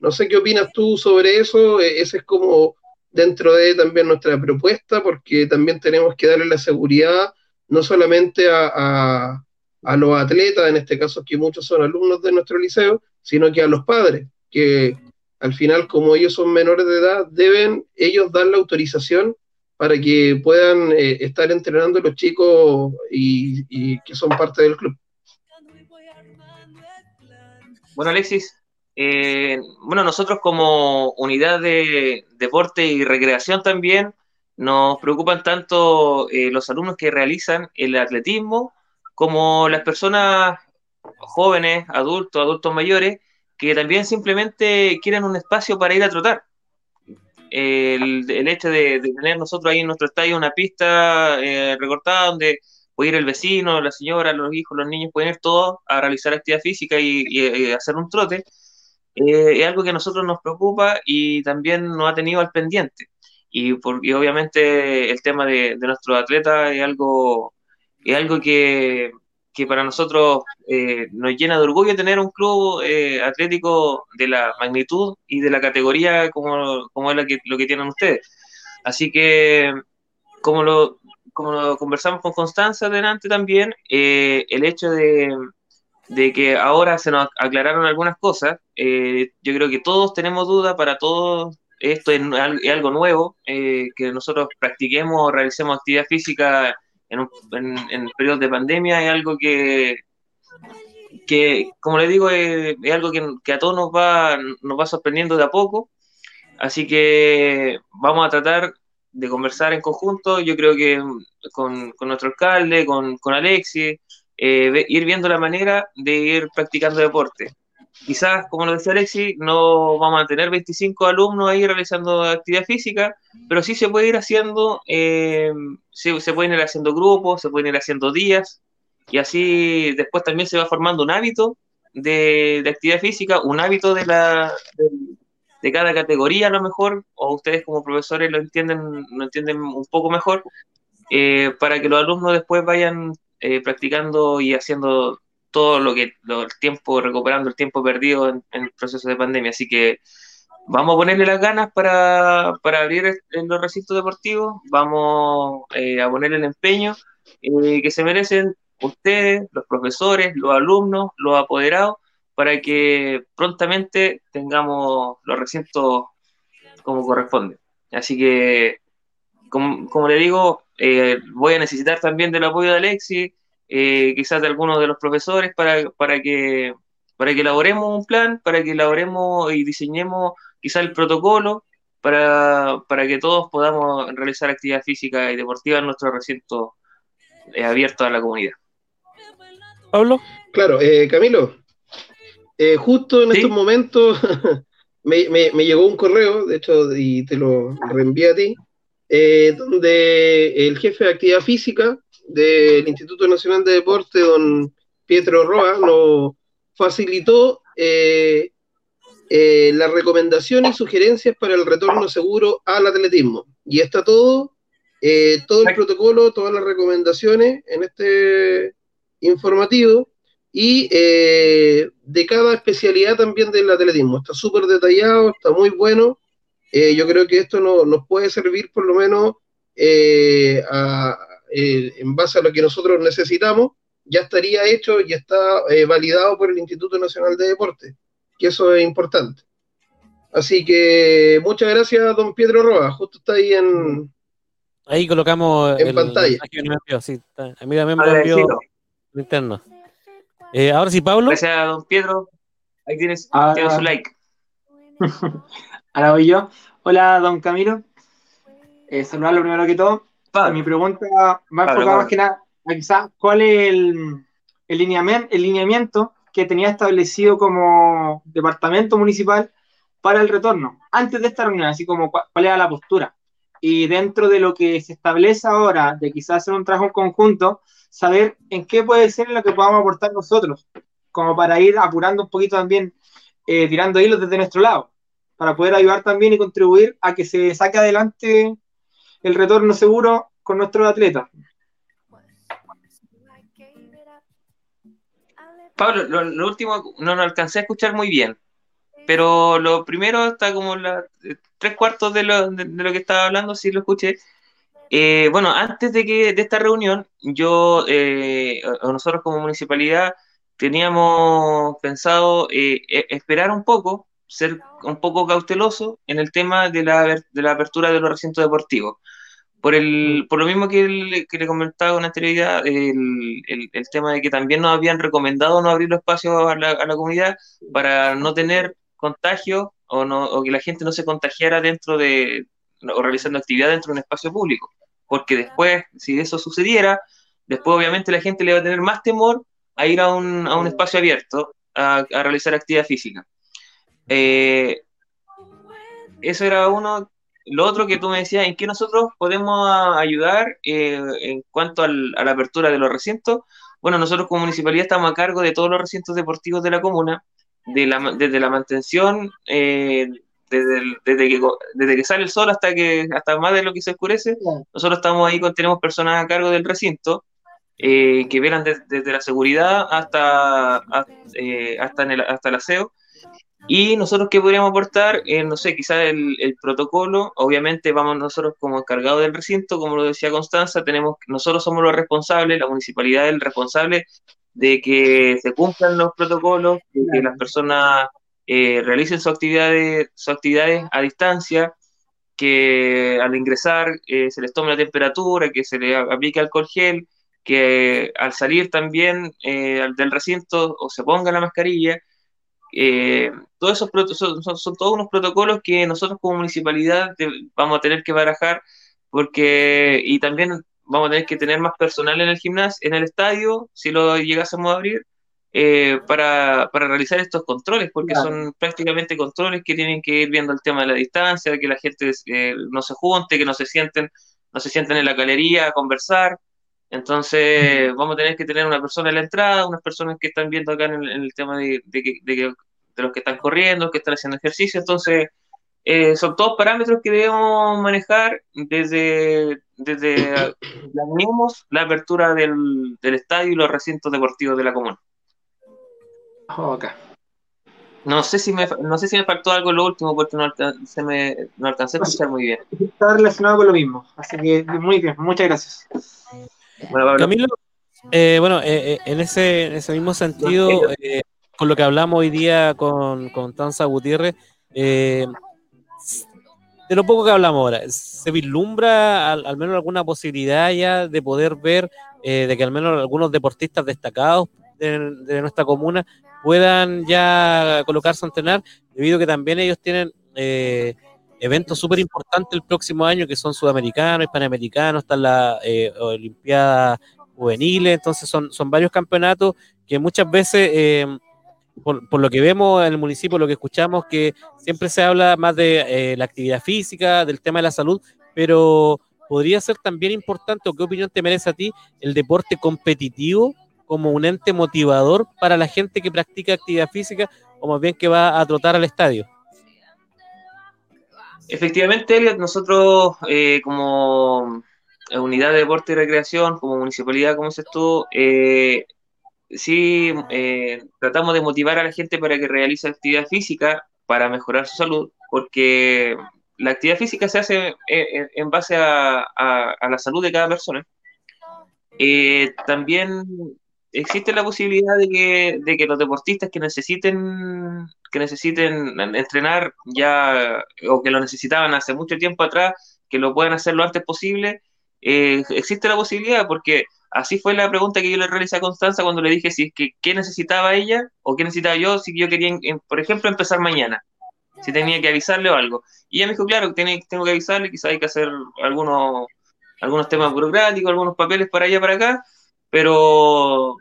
No sé qué opinas tú sobre eso, eh, ese es como dentro de también nuestra propuesta, porque también tenemos que darle la seguridad no solamente a, a los atletas, en este caso que muchos son alumnos de nuestro liceo, sino que a los padres, que al final como ellos son menores de edad, deben ellos dar la autorización para que puedan eh, estar entrenando los chicos y, que son parte del club. Bueno, Alexis, eh, bueno, nosotros como unidad de deporte y recreación también nos preocupan tanto eh, los alumnos que realizan el atletismo como las personas jóvenes, adultos, adultos mayores, que también simplemente quieren un espacio para ir a trotar. El, el hecho de, tener nosotros ahí en nuestro estadio una pista eh, recortada donde puede ir el vecino, la señora, los hijos, los niños, pueden ir todos a realizar actividad física y, y, y hacer un trote, eh, es algo que a nosotros nos preocupa y también nos ha tenido al pendiente. Y, por, y obviamente el tema de, de nuestros atletas es algo es algo que, que para nosotros eh, nos llena de orgullo tener un club eh, atlético de la magnitud y de la categoría como, como es la que, lo que tienen ustedes. Así que, como lo, como conversamos con Constanza delante también, eh, el hecho de, de, que ahora se nos aclararon algunas cosas, eh, yo creo que todos tenemos dudas, para todos esto es, algo nuevo, eh, que nosotros practiquemos, realicemos actividad física en, un, en, en periodos de pandemia es algo que, que como le digo, es, es algo que, que, a todos nos va, nos va sorprendiendo de a poco. Así que vamos a tratar de conversar en conjunto, yo creo que con, con nuestro alcalde, con, con eh, ir viendo la manera de ir practicando deporte. Quizás, como lo decía Alexis, no vamos a tener 25 alumnos ahí realizando actividad física, pero sí se puede ir haciendo, eh, se, se, pueden ir haciendo grupos, se pueden ir haciendo días, y así después también se va formando un hábito de, de actividad física, un hábito de, la, de, cada categoría a lo mejor, o ustedes como profesores lo entienden, lo entienden un poco mejor, eh, para que los alumnos después vayan eh, practicando y haciendo todo lo que el tiempo, recuperando el tiempo perdido en, el proceso de pandemia. Así que vamos a ponerle las ganas para, para abrir los recintos deportivos, vamos eh, a ponerle el empeño que se merecen ustedes, los profesores, los alumnos, los apoderados, para que prontamente tengamos los recintos como corresponde. Así que, como, como le digo, eh, voy a necesitar también del apoyo de Alexis, eh, quizás de algunos de los profesores para, para, que, para que elaboremos un plan, para que elaboremos y diseñemos quizás el protocolo para, para que todos podamos realizar actividad física y deportiva en nuestro recinto eh, abierto a la comunidad. Pablo. Claro, eh, Camilo, eh, justo en estos momentos [laughs] me, llegó un correo, de hecho, y te lo reenvié a ti, eh, donde el jefe de actividad física del Instituto Nacional de Deporte, don Pietro Roa, nos facilitó las recomendaciones y sugerencias para el retorno seguro al atletismo. Y está todo, todo el protocolo, todas las recomendaciones en este informativo y eh, de cada especialidad también del atletismo. Está súper detallado, está muy bueno. Eh, yo creo que esto nos puede servir por lo menos eh, en base a lo que nosotros necesitamos. Ya estaría hecho y está validado por el Instituto Nacional de Deporte, que eso es importante. Así que muchas gracias, don Pedro Roa. Justo está ahí en. Ahí colocamos en pantalla. a mí también me envió interno. Eh, ahora sí, Pablo. Gracias a don Pedro. Ahí tienes, su like. [laughs] ahora voy yo. Hola, don Camilo. Eh, saludarlo primero que todo. Mi pregunta va enfocada más que nada quizás cuál es el, el, lineamiento, el lineamiento que tenía establecido como departamento municipal para el retorno, antes de esta reunión, así como cuál, cuál era la postura. Y dentro de lo que se establece ahora, de quizás hacer un trabajo conjunto, saber en qué puede ser lo que podamos aportar nosotros, como para ir apurando un poquito también, eh, tirando hilos desde nuestro lado, para poder ayudar también y contribuir a que se saque adelante el retorno seguro con nuestros atletas. Pablo, lo, último no lo alcancé a escuchar muy bien, pero lo primero está como la, eh, tres cuartos de lo, de lo que estaba hablando, sí lo escuché, eh, bueno, antes de que de esta reunión, yo eh, nosotros como municipalidad teníamos pensado eh, e, esperar un poco, ser un poco cauteloso en el tema de la, de la apertura de los recintos deportivos. Por, el, por lo mismo que, le comentaba con anterioridad, el, el, tema de que también nos habían recomendado no abrir los espacios a la, a la comunidad para no tener contagio o, no, o que la gente no se contagiara dentro de, o realizando actividad dentro de un espacio público. Porque después, si eso sucediera, después obviamente la gente le va a tener más temor a ir a un, a un espacio abierto a, realizar actividad física. Eh, eso era uno. Lo otro que tú me decías, ¿en qué nosotros podemos ayudar eh, en cuanto a la apertura de los recintos? Bueno, nosotros como municipalidad estamos a cargo de todos los recintos deportivos de la comuna, de la, desde la mantención, eh, desde, que, desde que sale el sol hasta que hasta más de lo que se oscurece, nosotros estamos ahí, tenemos personas a cargo del recinto eh, que velan desde la seguridad hasta, eh, hasta, en el, hasta el aseo. Y nosotros qué podríamos aportar, eh, no sé, quizás el, el, protocolo, obviamente vamos nosotros como encargados del recinto, como lo decía Constanza, tenemos, nosotros somos los responsables, la municipalidad es el responsable de que se cumplan los protocolos, de que las personas eh, realicen sus actividades, sus actividades a distancia, que al ingresar eh, se les tome la temperatura, que se les aplique alcohol gel, que al salir también eh, del recinto o se ponga la mascarilla. todos esos son, son, todos unos protocolos que nosotros como municipalidad vamos a tener que barajar porque y también vamos a tener que tener más personal en el gimnasio, en el estadio, si lo llegásemos a abrir, eh, para, para, realizar estos controles, porque son prácticamente controles que tienen que ir viendo el tema de la distancia, que la gente eh, no se junte, que no se sienten, no se sienten en la galería a conversar. Entonces, vamos a tener que tener una persona en la entrada, unas personas que están viendo acá en el, tema de, de, de, los que están corriendo, que están haciendo ejercicio. Entonces, eh, son todos parámetros que debemos manejar desde, desde [coughs] la apertura del, del estadio y los recintos deportivos de la comuna. No sé si me no sé si me faltó algo en lo último porque no, se me, no alcancé a escuchar muy bien. Está relacionado con lo mismo, así que muy bien, muchas gracias. Bueno, Camilo, eh, bueno, eh, eh, en, ese, en ese mismo sentido, con lo que hablamos hoy día con, con Tanza Gutiérrez, de lo poco que hablamos ahora, ¿se vislumbra al, menos alguna posibilidad ya de poder ver de que al menos algunos deportistas destacados de, nuestra comuna puedan ya colocarse a entrenar, debido a que también ellos tienen eh, eventos súper importantes el próximo año, que son sudamericanos, panamericanos, están las eh, Olimpiadas juveniles, entonces son, son varios campeonatos que muchas veces, eh, por, lo que vemos en el municipio, lo que escuchamos, que siempre se habla más de eh, la actividad física, del tema de la salud, pero podría ser también importante, o qué opinión te merece a ti, el deporte competitivo como un ente motivador para la gente que practica actividad física o más bien que va a trotar al estadio. Efectivamente, Elliot, nosotros eh, como unidad de deporte y recreación, como municipalidad, como dices tú, eh, sí eh, tratamos de motivar a la gente para que realice actividad física para mejorar su salud, porque la actividad física se hace en, base a, la salud de cada persona. también existe la posibilidad de que, de que los deportistas que necesiten que necesiten entrenar ya o que lo necesitaban hace mucho tiempo atrás, que lo puedan hacer lo antes posible, eh, existe la posibilidad porque así fue la pregunta que yo le realicé a Constanza cuando le dije si es que qué necesitaba ella o qué necesitaba yo, si yo quería, por ejemplo, empezar mañana, si tenía que avisarle o algo. Y ella me dijo, claro, tiene, tengo que avisarle, quizás hay que hacer algunos, algunos temas burocráticos, algunos papeles para allá, para acá, pero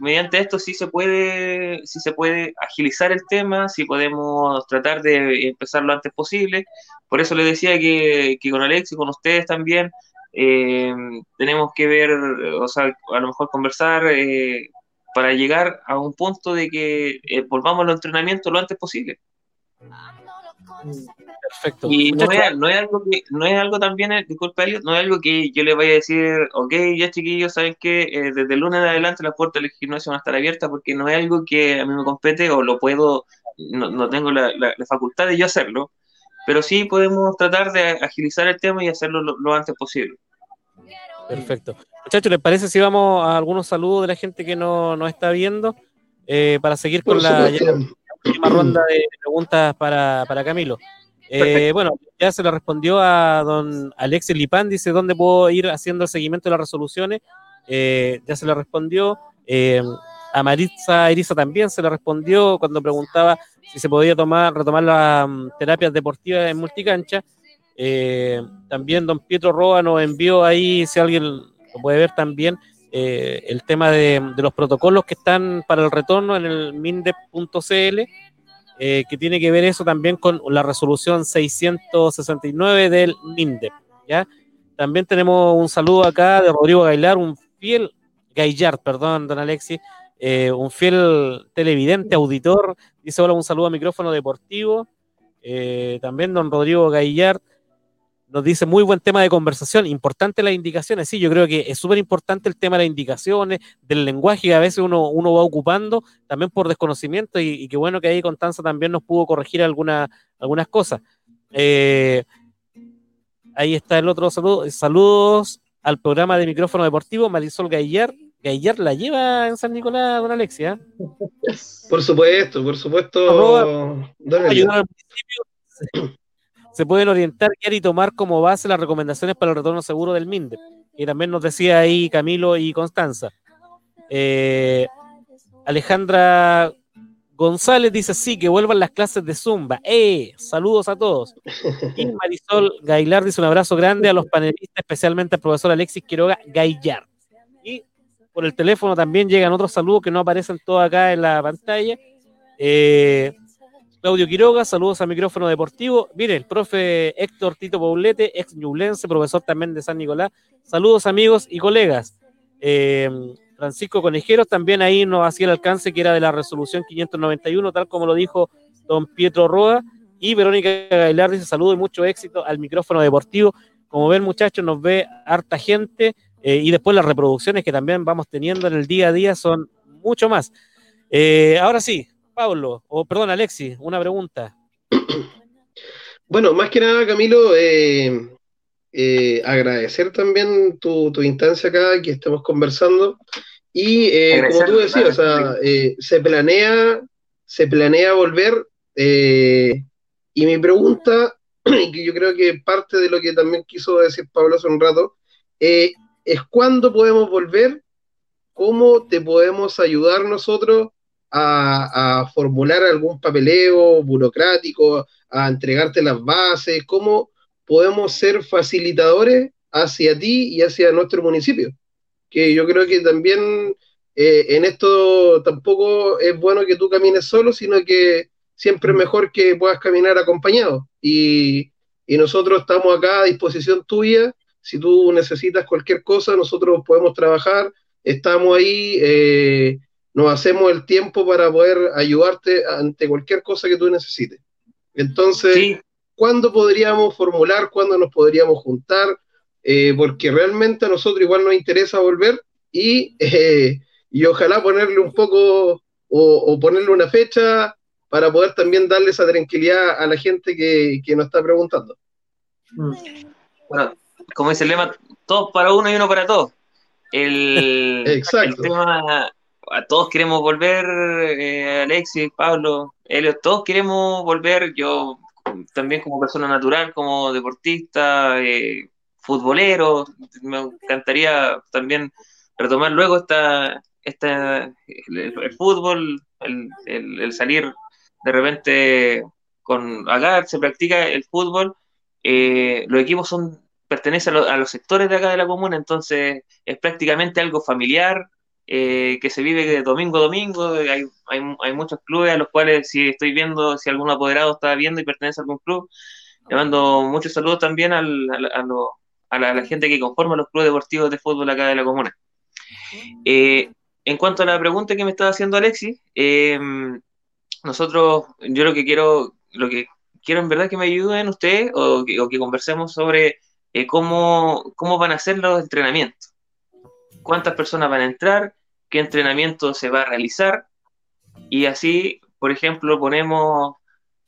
mediante esto sí se puede, sí se puede agilizar el tema, sí podemos tratar de empezar lo antes posible. Por eso le decía que, con Alex y con ustedes también eh, tenemos que ver, o sea, a lo mejor conversar eh, para llegar a un punto de que eh, volvamos al entrenamiento lo antes posible. Perfecto. Y no es, no es, algo que, no es algo también, eh, disculpa Elliot, no es algo que yo le vaya a decir, ok, ya chiquillos, saben que eh, desde el lunes en adelante las puertas del gimnasio van a estar abiertas porque no es algo que a mí me compete o lo puedo, no, no tengo la, la, facultad de yo hacerlo, pero sí podemos tratar de agilizar el tema y hacerlo lo, antes posible. Perfecto. Muchachos, ¿les parece si vamos a algunos saludos de la gente que nos no está viendo eh, para seguir con la última ronda de preguntas para, para Camilo? Eh, bueno, ya se le respondió a don Alexis Lipán, dice dónde puedo ir haciendo el seguimiento de las resoluciones. Eh, ya se le respondió. Eh, a Maritza Eriza también se le respondió cuando preguntaba si se podía tomar, retomar las um, terapias deportivas en multicancha. también don Pietro Roa nos envió ahí, si alguien lo puede ver también, el tema de, de, los protocolos que están para el retorno en el mindep.cl eh, que tiene que ver eso también con la resolución 669 del MINDEP. ¿ya? También tenemos un saludo acá de Rodrigo Gailar, un fiel, Gaillard, perdón, don Alexis, eh, un fiel televidente, auditor. Dice hola, un saludo a micrófono deportivo. Eh, también don Rodrigo Gaillard nos dice muy buen tema de conversación, importante las indicaciones, sí, yo creo que es súper importante el tema de las indicaciones, del lenguaje que a veces uno, uno va ocupando, también por desconocimiento, y, y qué bueno que ahí Constanza también nos pudo corregir alguna, algunas cosas. Eh, ahí está el otro saludo, saludos al programa de micrófono deportivo, Marisol Gaillard, Gaillard la lleva en San Nicolás, don Alexia. Por supuesto, por supuesto. ayudar al municipio se pueden orientar, y tomar como base las recomendaciones para el retorno seguro del MINDE. Y también nos decía ahí Camilo y Constanza. Eh, Alejandra González dice sí, que vuelvan las clases de Zumba. ¡Eh! Saludos a todos. Y [laughs] Marisol Gailar dice un abrazo grande a los panelistas, especialmente al profesor Alexis Quiroga Gaillar. Por el teléfono también llegan otros saludos que no aparecen todos acá en la pantalla. Eh, Claudio Quiroga, saludos a micrófono deportivo. Mire, el profe Héctor Tito Paulete, ex ñublense, profesor también de San Nicolás. Saludos amigos y colegas. Eh, Francisco Conejeros también ahí nos hacía el alcance que era de la resolución 591, tal como lo dijo don Pietro Roa. Y Verónica Gailar dice saludo y mucho éxito al micrófono deportivo. Como ven muchachos, nos ve harta gente eh, y después las reproducciones que también vamos teniendo en el día a día son mucho más. Eh, ahora sí, Pablo, o perdón, Alexis, una pregunta. [clears throat] Bueno, más que nada, Camilo, eh, eh, agradecer también tu, instancia acá, que estemos conversando. Y eh, como tú decías, se planea, se planea volver. y mi pregunta, [clears throat] que yo creo que parte de lo que también quiso decir Pablo hace un rato, es cuándo podemos volver, cómo te podemos ayudar nosotros a, formular algún papeleo burocrático, a entregarte las bases, cómo podemos ser facilitadores hacia ti y hacia nuestro municipio, que yo creo que también eh, en esto tampoco es bueno que tú camines solo, sino que siempre es mejor que puedas caminar acompañado. Y, nosotros estamos acá a disposición tuya. Si tú necesitas cualquier cosa, nosotros podemos trabajar. Estamos ahí, eh, nos hacemos el tiempo para poder ayudarte ante cualquier cosa que tú necesites. Entonces, ¿cuándo podríamos formular? ¿Cuándo nos podríamos juntar? Eh, porque realmente a nosotros igual nos interesa volver y y ojalá ponerle un poco o, ponerle una fecha para poder también darle esa tranquilidad a la gente que, nos está preguntando. Mm. Bueno, como dice el lema, todos para uno y uno para todos. El, [laughs] Exacto. tema, a todos queremos volver, eh, Alexis, Pablo, Elio, todos queremos volver, yo también como persona natural, como deportista, eh, futbolero, me encantaría también retomar luego esta, este, el, fútbol, el, salir de repente con acá se practica el fútbol, eh, los equipos son pertenecen a, los sectores de acá de la comuna, entonces es prácticamente algo familiar eh, que se vive de domingo a domingo. Hay, hay, muchos clubes a los cuales, si estoy viendo, si algún apoderado está viendo y pertenece a algún club, le mando muchos saludos también al, a, la, gente que conforma los clubes deportivos de fútbol acá de la comuna. Eh, en cuanto a la pregunta que me estaba haciendo Alexis, em, nosotros, yo lo que quiero, lo que quiero en verdad que me ayuden ustedes o que, conversemos sobre eh, cómo, cómo van a ser los entrenamientos. Cuántas personas van a entrar, qué entrenamiento se va a realizar. Y así, por ejemplo, ponemos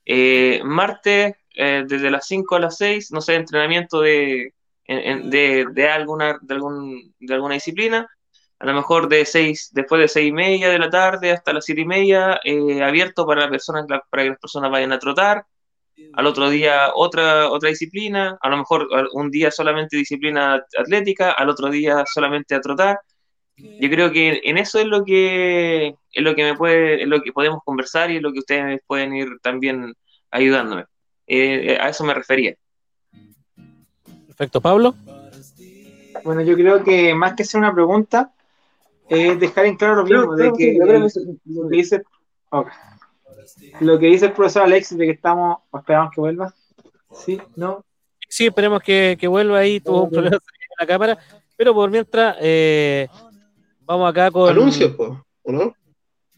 eh, martes eh, desde las 5 a las 6, no sé, entrenamiento de, de, de, alguna, de, algún, de alguna disciplina a lo mejor de seis, después de seis y media de la tarde hasta las siete y media, eh, abierto para personas, para que las personas vayan a trotar. Al otro día otra, otra disciplina, a lo mejor un día solamente disciplina atlética, al otro día solamente a trotar. Yo creo que en eso es lo que es lo que me puede, es lo que podemos conversar y es lo que ustedes pueden ir también ayudándome. Eh, a eso me refería. Perfecto, Pablo. Bueno, yo creo que más que ser una pregunta, es dejar en claro lo mismo, de que, lo, que dice, lo que dice el profesor Alexis de que estamos, esperamos que vuelva. ¿Sí? ¿No? Sí, esperemos que, que vuelva ahí, tuvo un problema en la cámara, pero por mientras, eh, vamos acá con... Anuncios, ¿o no?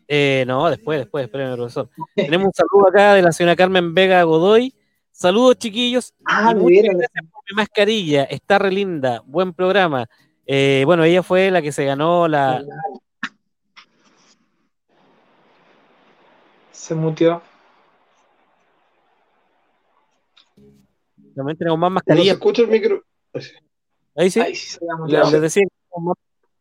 Eh, no, después, después, espérenme, profesor. Tenemos un saludo acá de la señora Carmen Vega Godoy. Saludos, chiquillos. Ah, muchas gracias por mi mascarilla. Está re linda. Buen programa. Eh, bueno, ella fue la que se ganó la. Se mutió. También tenemos más mascarillas. No escucha el micro. Ahí sí. Les decía,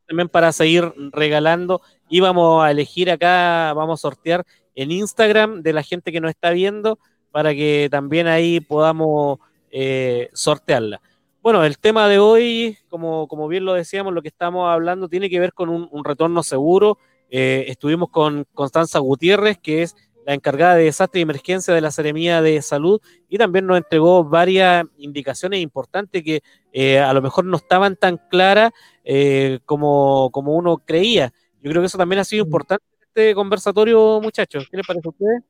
también para seguir regalando. Íbamos a elegir acá, vamos a sortear en Instagram de la gente que nos está viendo para que también ahí podamos eh, sortearla. Bueno, el tema de hoy, como, como bien lo decíamos, lo que estamos hablando tiene que ver con un, retorno seguro. Eh, estuvimos con Constanza Gutiérrez, que es la encargada de desastre y emergencia de la Seremía de Salud, y también nos entregó varias indicaciones importantes que eh, a lo mejor no estaban tan claras eh, como, como uno creía. Yo creo que eso también ha sido importante este conversatorio, muchachos. ¿Qué les parece a ustedes?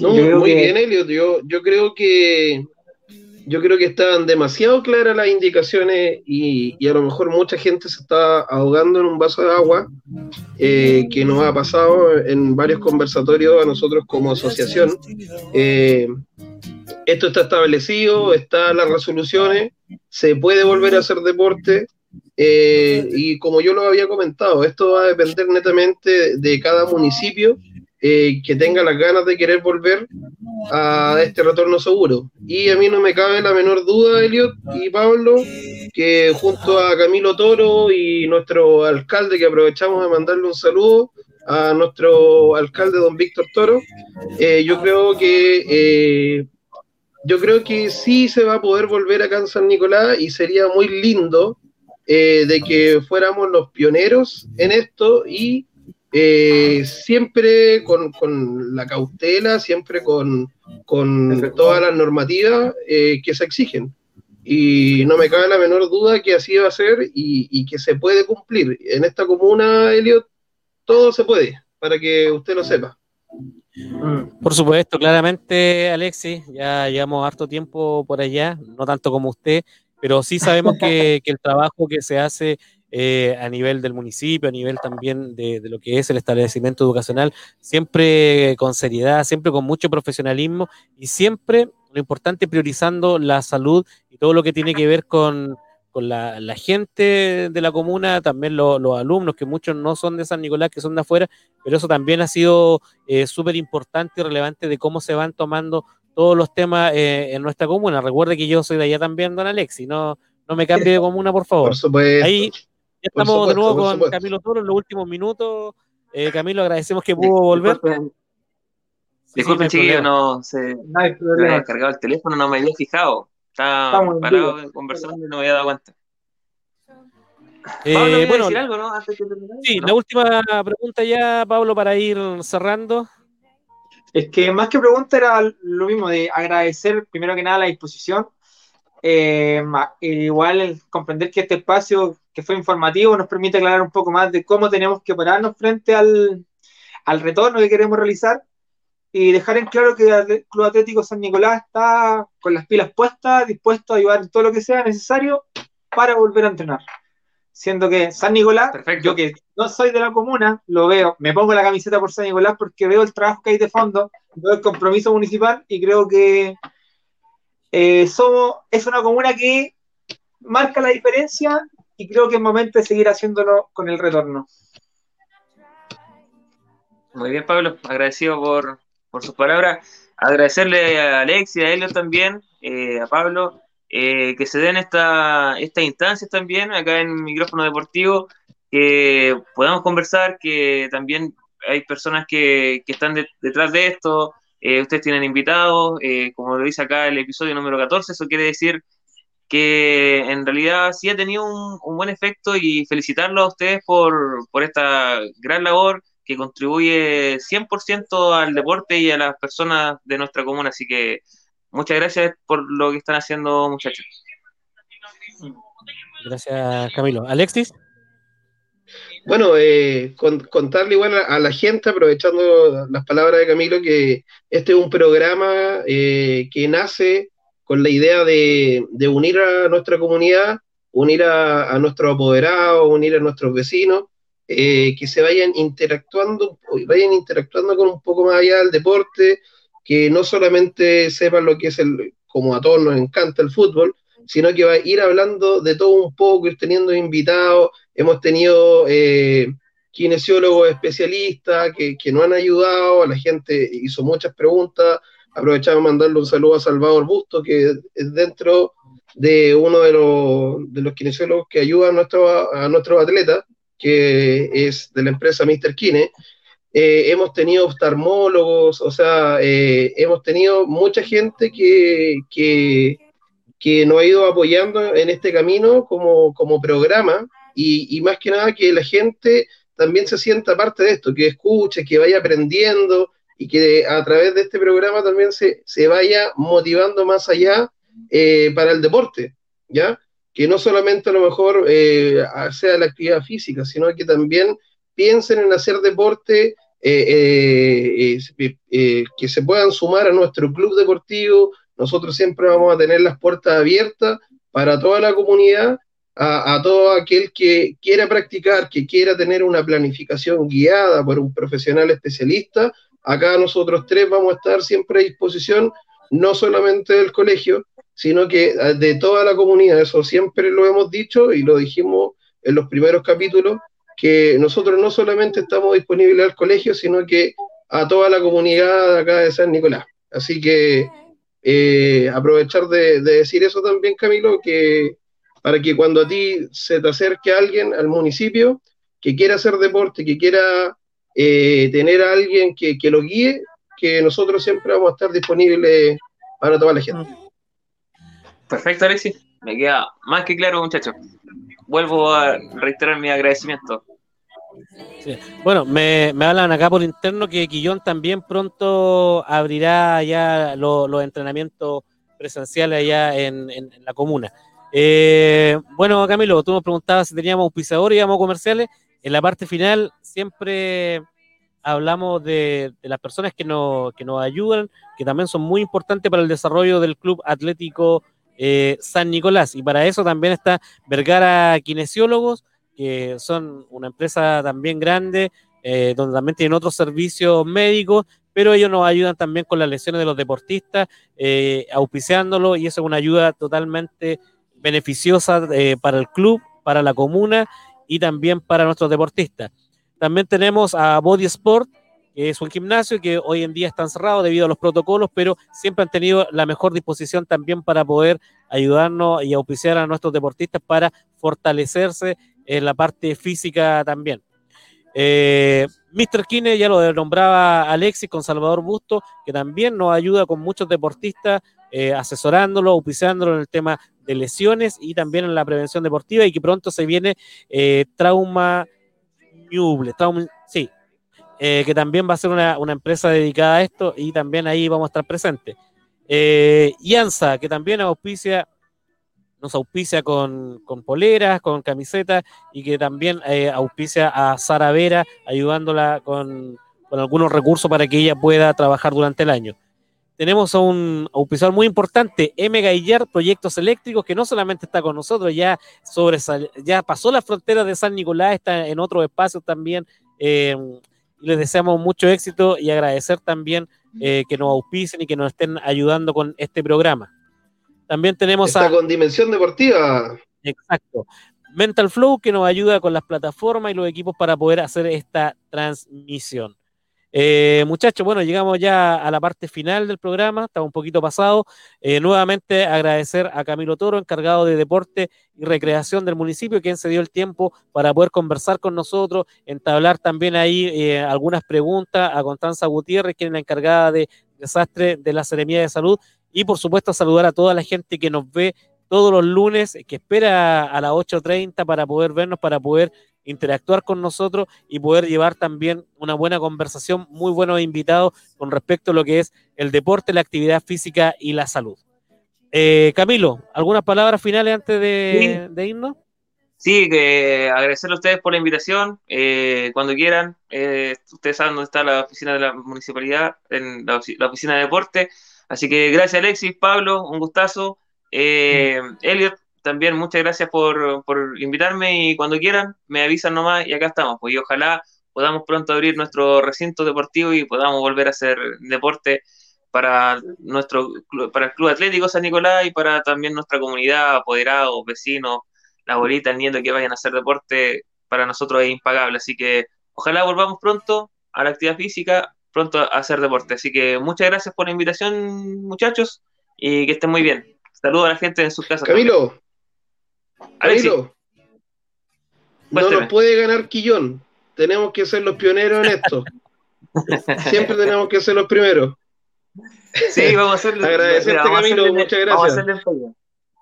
muy bien, Elliot. Yo, yo creo que yo creo que estaban demasiado claras las indicaciones y, a lo mejor mucha gente se está ahogando en un vaso de agua, eh, que nos ha pasado en varios conversatorios a nosotros como asociación. Eh, esto está establecido, están las resoluciones, se puede volver a hacer deporte. Eh, y como yo lo había comentado, esto va a depender netamente de cada municipio eh, que tenga las ganas de querer volver a este retorno seguro. Y a mí no me cabe la menor duda, Elliot y Pablo, que junto a Camilo Toro y nuestro alcalde, que aprovechamos de mandarle un saludo a nuestro alcalde, don Víctor Toro, eh, yo creo que eh, yo creo que sí se va a poder volver acá en San Nicolás y sería muy lindo de que fuéramos los pioneros en esto y eh, siempre con, la cautela, siempre con, todas las normativas eh, que se exigen. y no me cabe la menor duda que así va a ser y, y que se puede cumplir. En esta comuna, Elliot, todo se puede, para que usted lo sepa. Mm. Por supuesto, claramente, Alexis, ya llevamos harto tiempo por allá, no tanto como usted, pero sí sabemos que, el trabajo que se hace eh, a nivel del municipio, a nivel también de, lo que es el establecimiento educacional, siempre con seriedad, siempre con mucho profesionalismo y siempre lo importante priorizando la salud y todo lo que tiene que ver con, la, gente de la comuna, también los alumnos, que muchos no son de San Nicolás, que son de afuera, pero eso también ha sido eh, súper importante y relevante de cómo se van tomando todos los temas eh, en nuestra comuna. Recuerde que yo soy de allá también, don Alexi, no, no me cambie de [laughs] comuna, por favor. Ahí ya estamos de nuevo con Camilo Toro en los últimos minutos. Eh, Camilo, agradecemos que pudo volver. Disculpen, chiquillos, no se me había descargado el teléfono, no me había fijado. Estaba parado conversando y no me había dado cuenta. Eh, bueno, algo, ¿no? sí, la última pregunta ya, Pablo, para ir cerrando. Es que más que pregunta era lo mismo, de agradecer primero que nada la disposición. Eh, igual comprender que este espacio que fue informativo nos permite aclarar un poco más de cómo tenemos que pararnos frente al, al retorno que queremos realizar y dejar en claro que el Club Atlético San Nicolás está con las pilas puestas, dispuesto a ayudar en todo lo que sea necesario para volver a entrenar. Siendo que San Nicolás, yo que no soy de la comuna, lo veo, me pongo la camiseta por San Nicolás porque veo el trabajo que hay de fondo, veo el compromiso municipal y creo que eh, somos, es una comuna que marca la diferencia y creo que es momento de seguir haciéndolo con el retorno. Muy bien, Pablo, agradecido por, por sus palabras. Agradecerle a Alexia, a Elio también, eh, a Pablo, eh, que se den esta, estas instancias también acá en Micrófono Deportivo, que podamos conversar, que también hay personas que, están detrás de esto, eh, ustedes tienen invitados, como lo dice acá el episodio número 14, eso quiere decir que en realidad sí ha tenido un, un buen efecto y felicitarlos a ustedes por, por esta gran labor que contribuye 100% al deporte y a las personas de nuestra comuna. Así que muchas gracias por lo que están haciendo, muchachos. Gracias, Camilo. Alexis. Bueno, eh, contarle igual a, la gente, aprovechando las palabras de Camilo, que este es un programa eh, que nace con la idea de, unir a nuestra comunidad, unir a, nuestros apoderados, unir a nuestros vecinos, eh, que se vayan interactuando, vayan interactuando con un poco más allá del deporte, que no solamente sepan lo que es el, como a todos nos encanta el fútbol, sino que va a ir hablando de todo un poco, ir teniendo invitados, hemos tenido eh, kinesiólogos especialistas que, que nos han ayudado, la gente hizo muchas preguntas, aprovechamos mandarle un saludo a Salvador Busto, que es dentro de uno de los, de los kinesiólogos que ayuda a, nuestro, a nuestros atletas, que es de la empresa Mr. Kine, eh, hemos tenido oftalmólogos, o sea, eh, hemos tenido mucha gente que, que, nos ha ido apoyando en este camino como, como programa y, más que nada que la gente también se sienta parte de esto, que escuche, que vaya aprendiendo y que a través de este programa también se, se vaya motivando más allá eh, para el deporte, ¿ya? que no solamente a lo mejor eh, sea la actividad física, sino que también piensen en hacer deporte, eh, que se puedan sumar a nuestro club deportivo. Nosotros siempre vamos a tener las puertas abiertas para toda la comunidad, a, todo aquel que quiera practicar, que quiera tener una planificación guiada por un profesional especialista. Acá nosotros tres vamos a estar siempre a disposición, no solamente del colegio, sino que ah, de toda la comunidad, eso siempre lo hemos dicho y lo dijimos en los primeros capítulos, que nosotros no solamente estamos disponibles al colegio, sino que a toda la comunidad acá de San Nicolás. Así que eh, aprovechar de, decir eso también, Camilo, que para que cuando a ti se te acerque alguien al municipio que quiera hacer deporte, que quiera eh, tener a alguien que, que lo guíe, que nosotros siempre vamos a estar disponibles para toda la gente. Perfecto, Alexis. Me queda más que claro, muchachos. Vuelvo a reiterar mi agradecimiento. Bueno, me, hablan acá por interno que Quillón también pronto abrirá ya los entrenamientos presenciales allá en, la comuna. Eh, bueno, Camilo, tú nos preguntabas si teníamos auspiciadores y íbamos comerciales. En la parte final siempre hablamos de, las personas que nos, que nos ayudan, que también son muy importantes para el desarrollo del Club Atlético eh, San Nicolás. Y para eso también está Vergara Kinesiólogos, que son una empresa también grande, eh, donde también tienen otros servicios médicos, pero ellos nos ayudan también con las lesiones de los deportistas, eh, auspiciándolo, y eso es una ayuda totalmente beneficiosa eh, para el club, para la comuna y también para nuestros deportistas. También tenemos a Body Sport, que es un gimnasio que hoy en día está cerrado debido a los protocolos, pero siempre han tenido la mejor disposición también para poder ayudarnos y auspiciar a nuestros deportistas para fortalecerse en la parte física también. Eh, Mr. Kine ya lo nombraba Alexis con Salvador Busto, que también nos ayuda con muchos deportistas, eh, asesorándolo, auspiciándolo en el tema de lesiones y también en la prevención deportiva y que pronto se viene eh, Trauma Nuble, sí, eh, que también va a ser una, empresa dedicada a esto y también ahí vamos a estar presentes. Eh, Yansa, que también auspicia, nos auspicia con, poleras, con camisetas y que también eh, auspicia a Sara Vera, ayudándola con, algunos recursos para que ella pueda trabajar durante el año tenemos a un auspiciador muy importante, M. Gaillard Proyectos Eléctricos, que no solamente está con nosotros, ya, pasó la frontera de San Nicolás, está en otros espacios también, eh, les deseamos mucho éxito y agradecer también eh, que nos auspicen y que nos estén ayudando con este programa. También tenemos Está con Dimensión Deportiva. Exacto. Mental Flow que nos ayuda con las plataformas y los equipos para poder hacer esta transmisión. Eh, muchachos, bueno, llegamos ya a la parte final del programa, estaba un poquito pasado. Eh, nuevamente agradecer a Camilo Toro, encargado de deporte y recreación del municipio, quien se dio el tiempo para poder conversar con nosotros, entablar también ahí eh, algunas preguntas a Constanza Gutiérrez, quien es la encargada de desastre de la Seremía de Salud, y por supuesto saludar a toda la gente que nos ve todos los lunes, que espera a las 8.30 para poder vernos, para poder interactuar con nosotros y poder llevar también una buena conversación, muy buenos invitados con respecto a lo que es el deporte, la actividad física y la salud. Eh, Camilo, ¿algunas palabras finales antes de, irnos? Sí, que agradecerle a ustedes por la invitación. Eh, cuando quieran, eh, ustedes saben dónde está la oficina de la municipalidad, en la, oficina de deporte. Así que gracias Alexis, Pablo, un gustazo. Eh, Elliot, también muchas gracias por, invitarme y cuando quieran me avisan nomás y acá estamos. Pues y ojalá podamos pronto abrir nuestro recinto deportivo y podamos volver a hacer deporte para nuestro para el Club Atlético San Nicolás y para también nuestra comunidad, apoderados, vecinos, la abuelita, el nieto que vayan a hacer deporte, para nosotros es impagable. Así que ojalá volvamos pronto a la actividad física, pronto a hacer deporte. Así que muchas gracias por la invitación, muchachos, y que estén muy bien. Saludos a la gente en sus casas. Camilo, Camilo, no nos puede ganar Quillón. Tenemos que ser los pioneros en esto. [laughs] Siempre tenemos que ser los primeros. Sí, vamos a hacerlo. Agradecerte, Camilo, muchas gracias.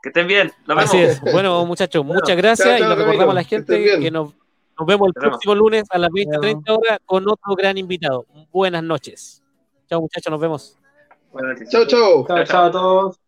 que estén bien. Así es. Bueno, muchachos, muchas gracias y nos recordamos a la gente que, nos, vemos el próximo lunes a las 20.30 horas con otro gran invitado. Buenas noches. Chao, muchachos, nos vemos. Chao, chao. Chao, chao a todos.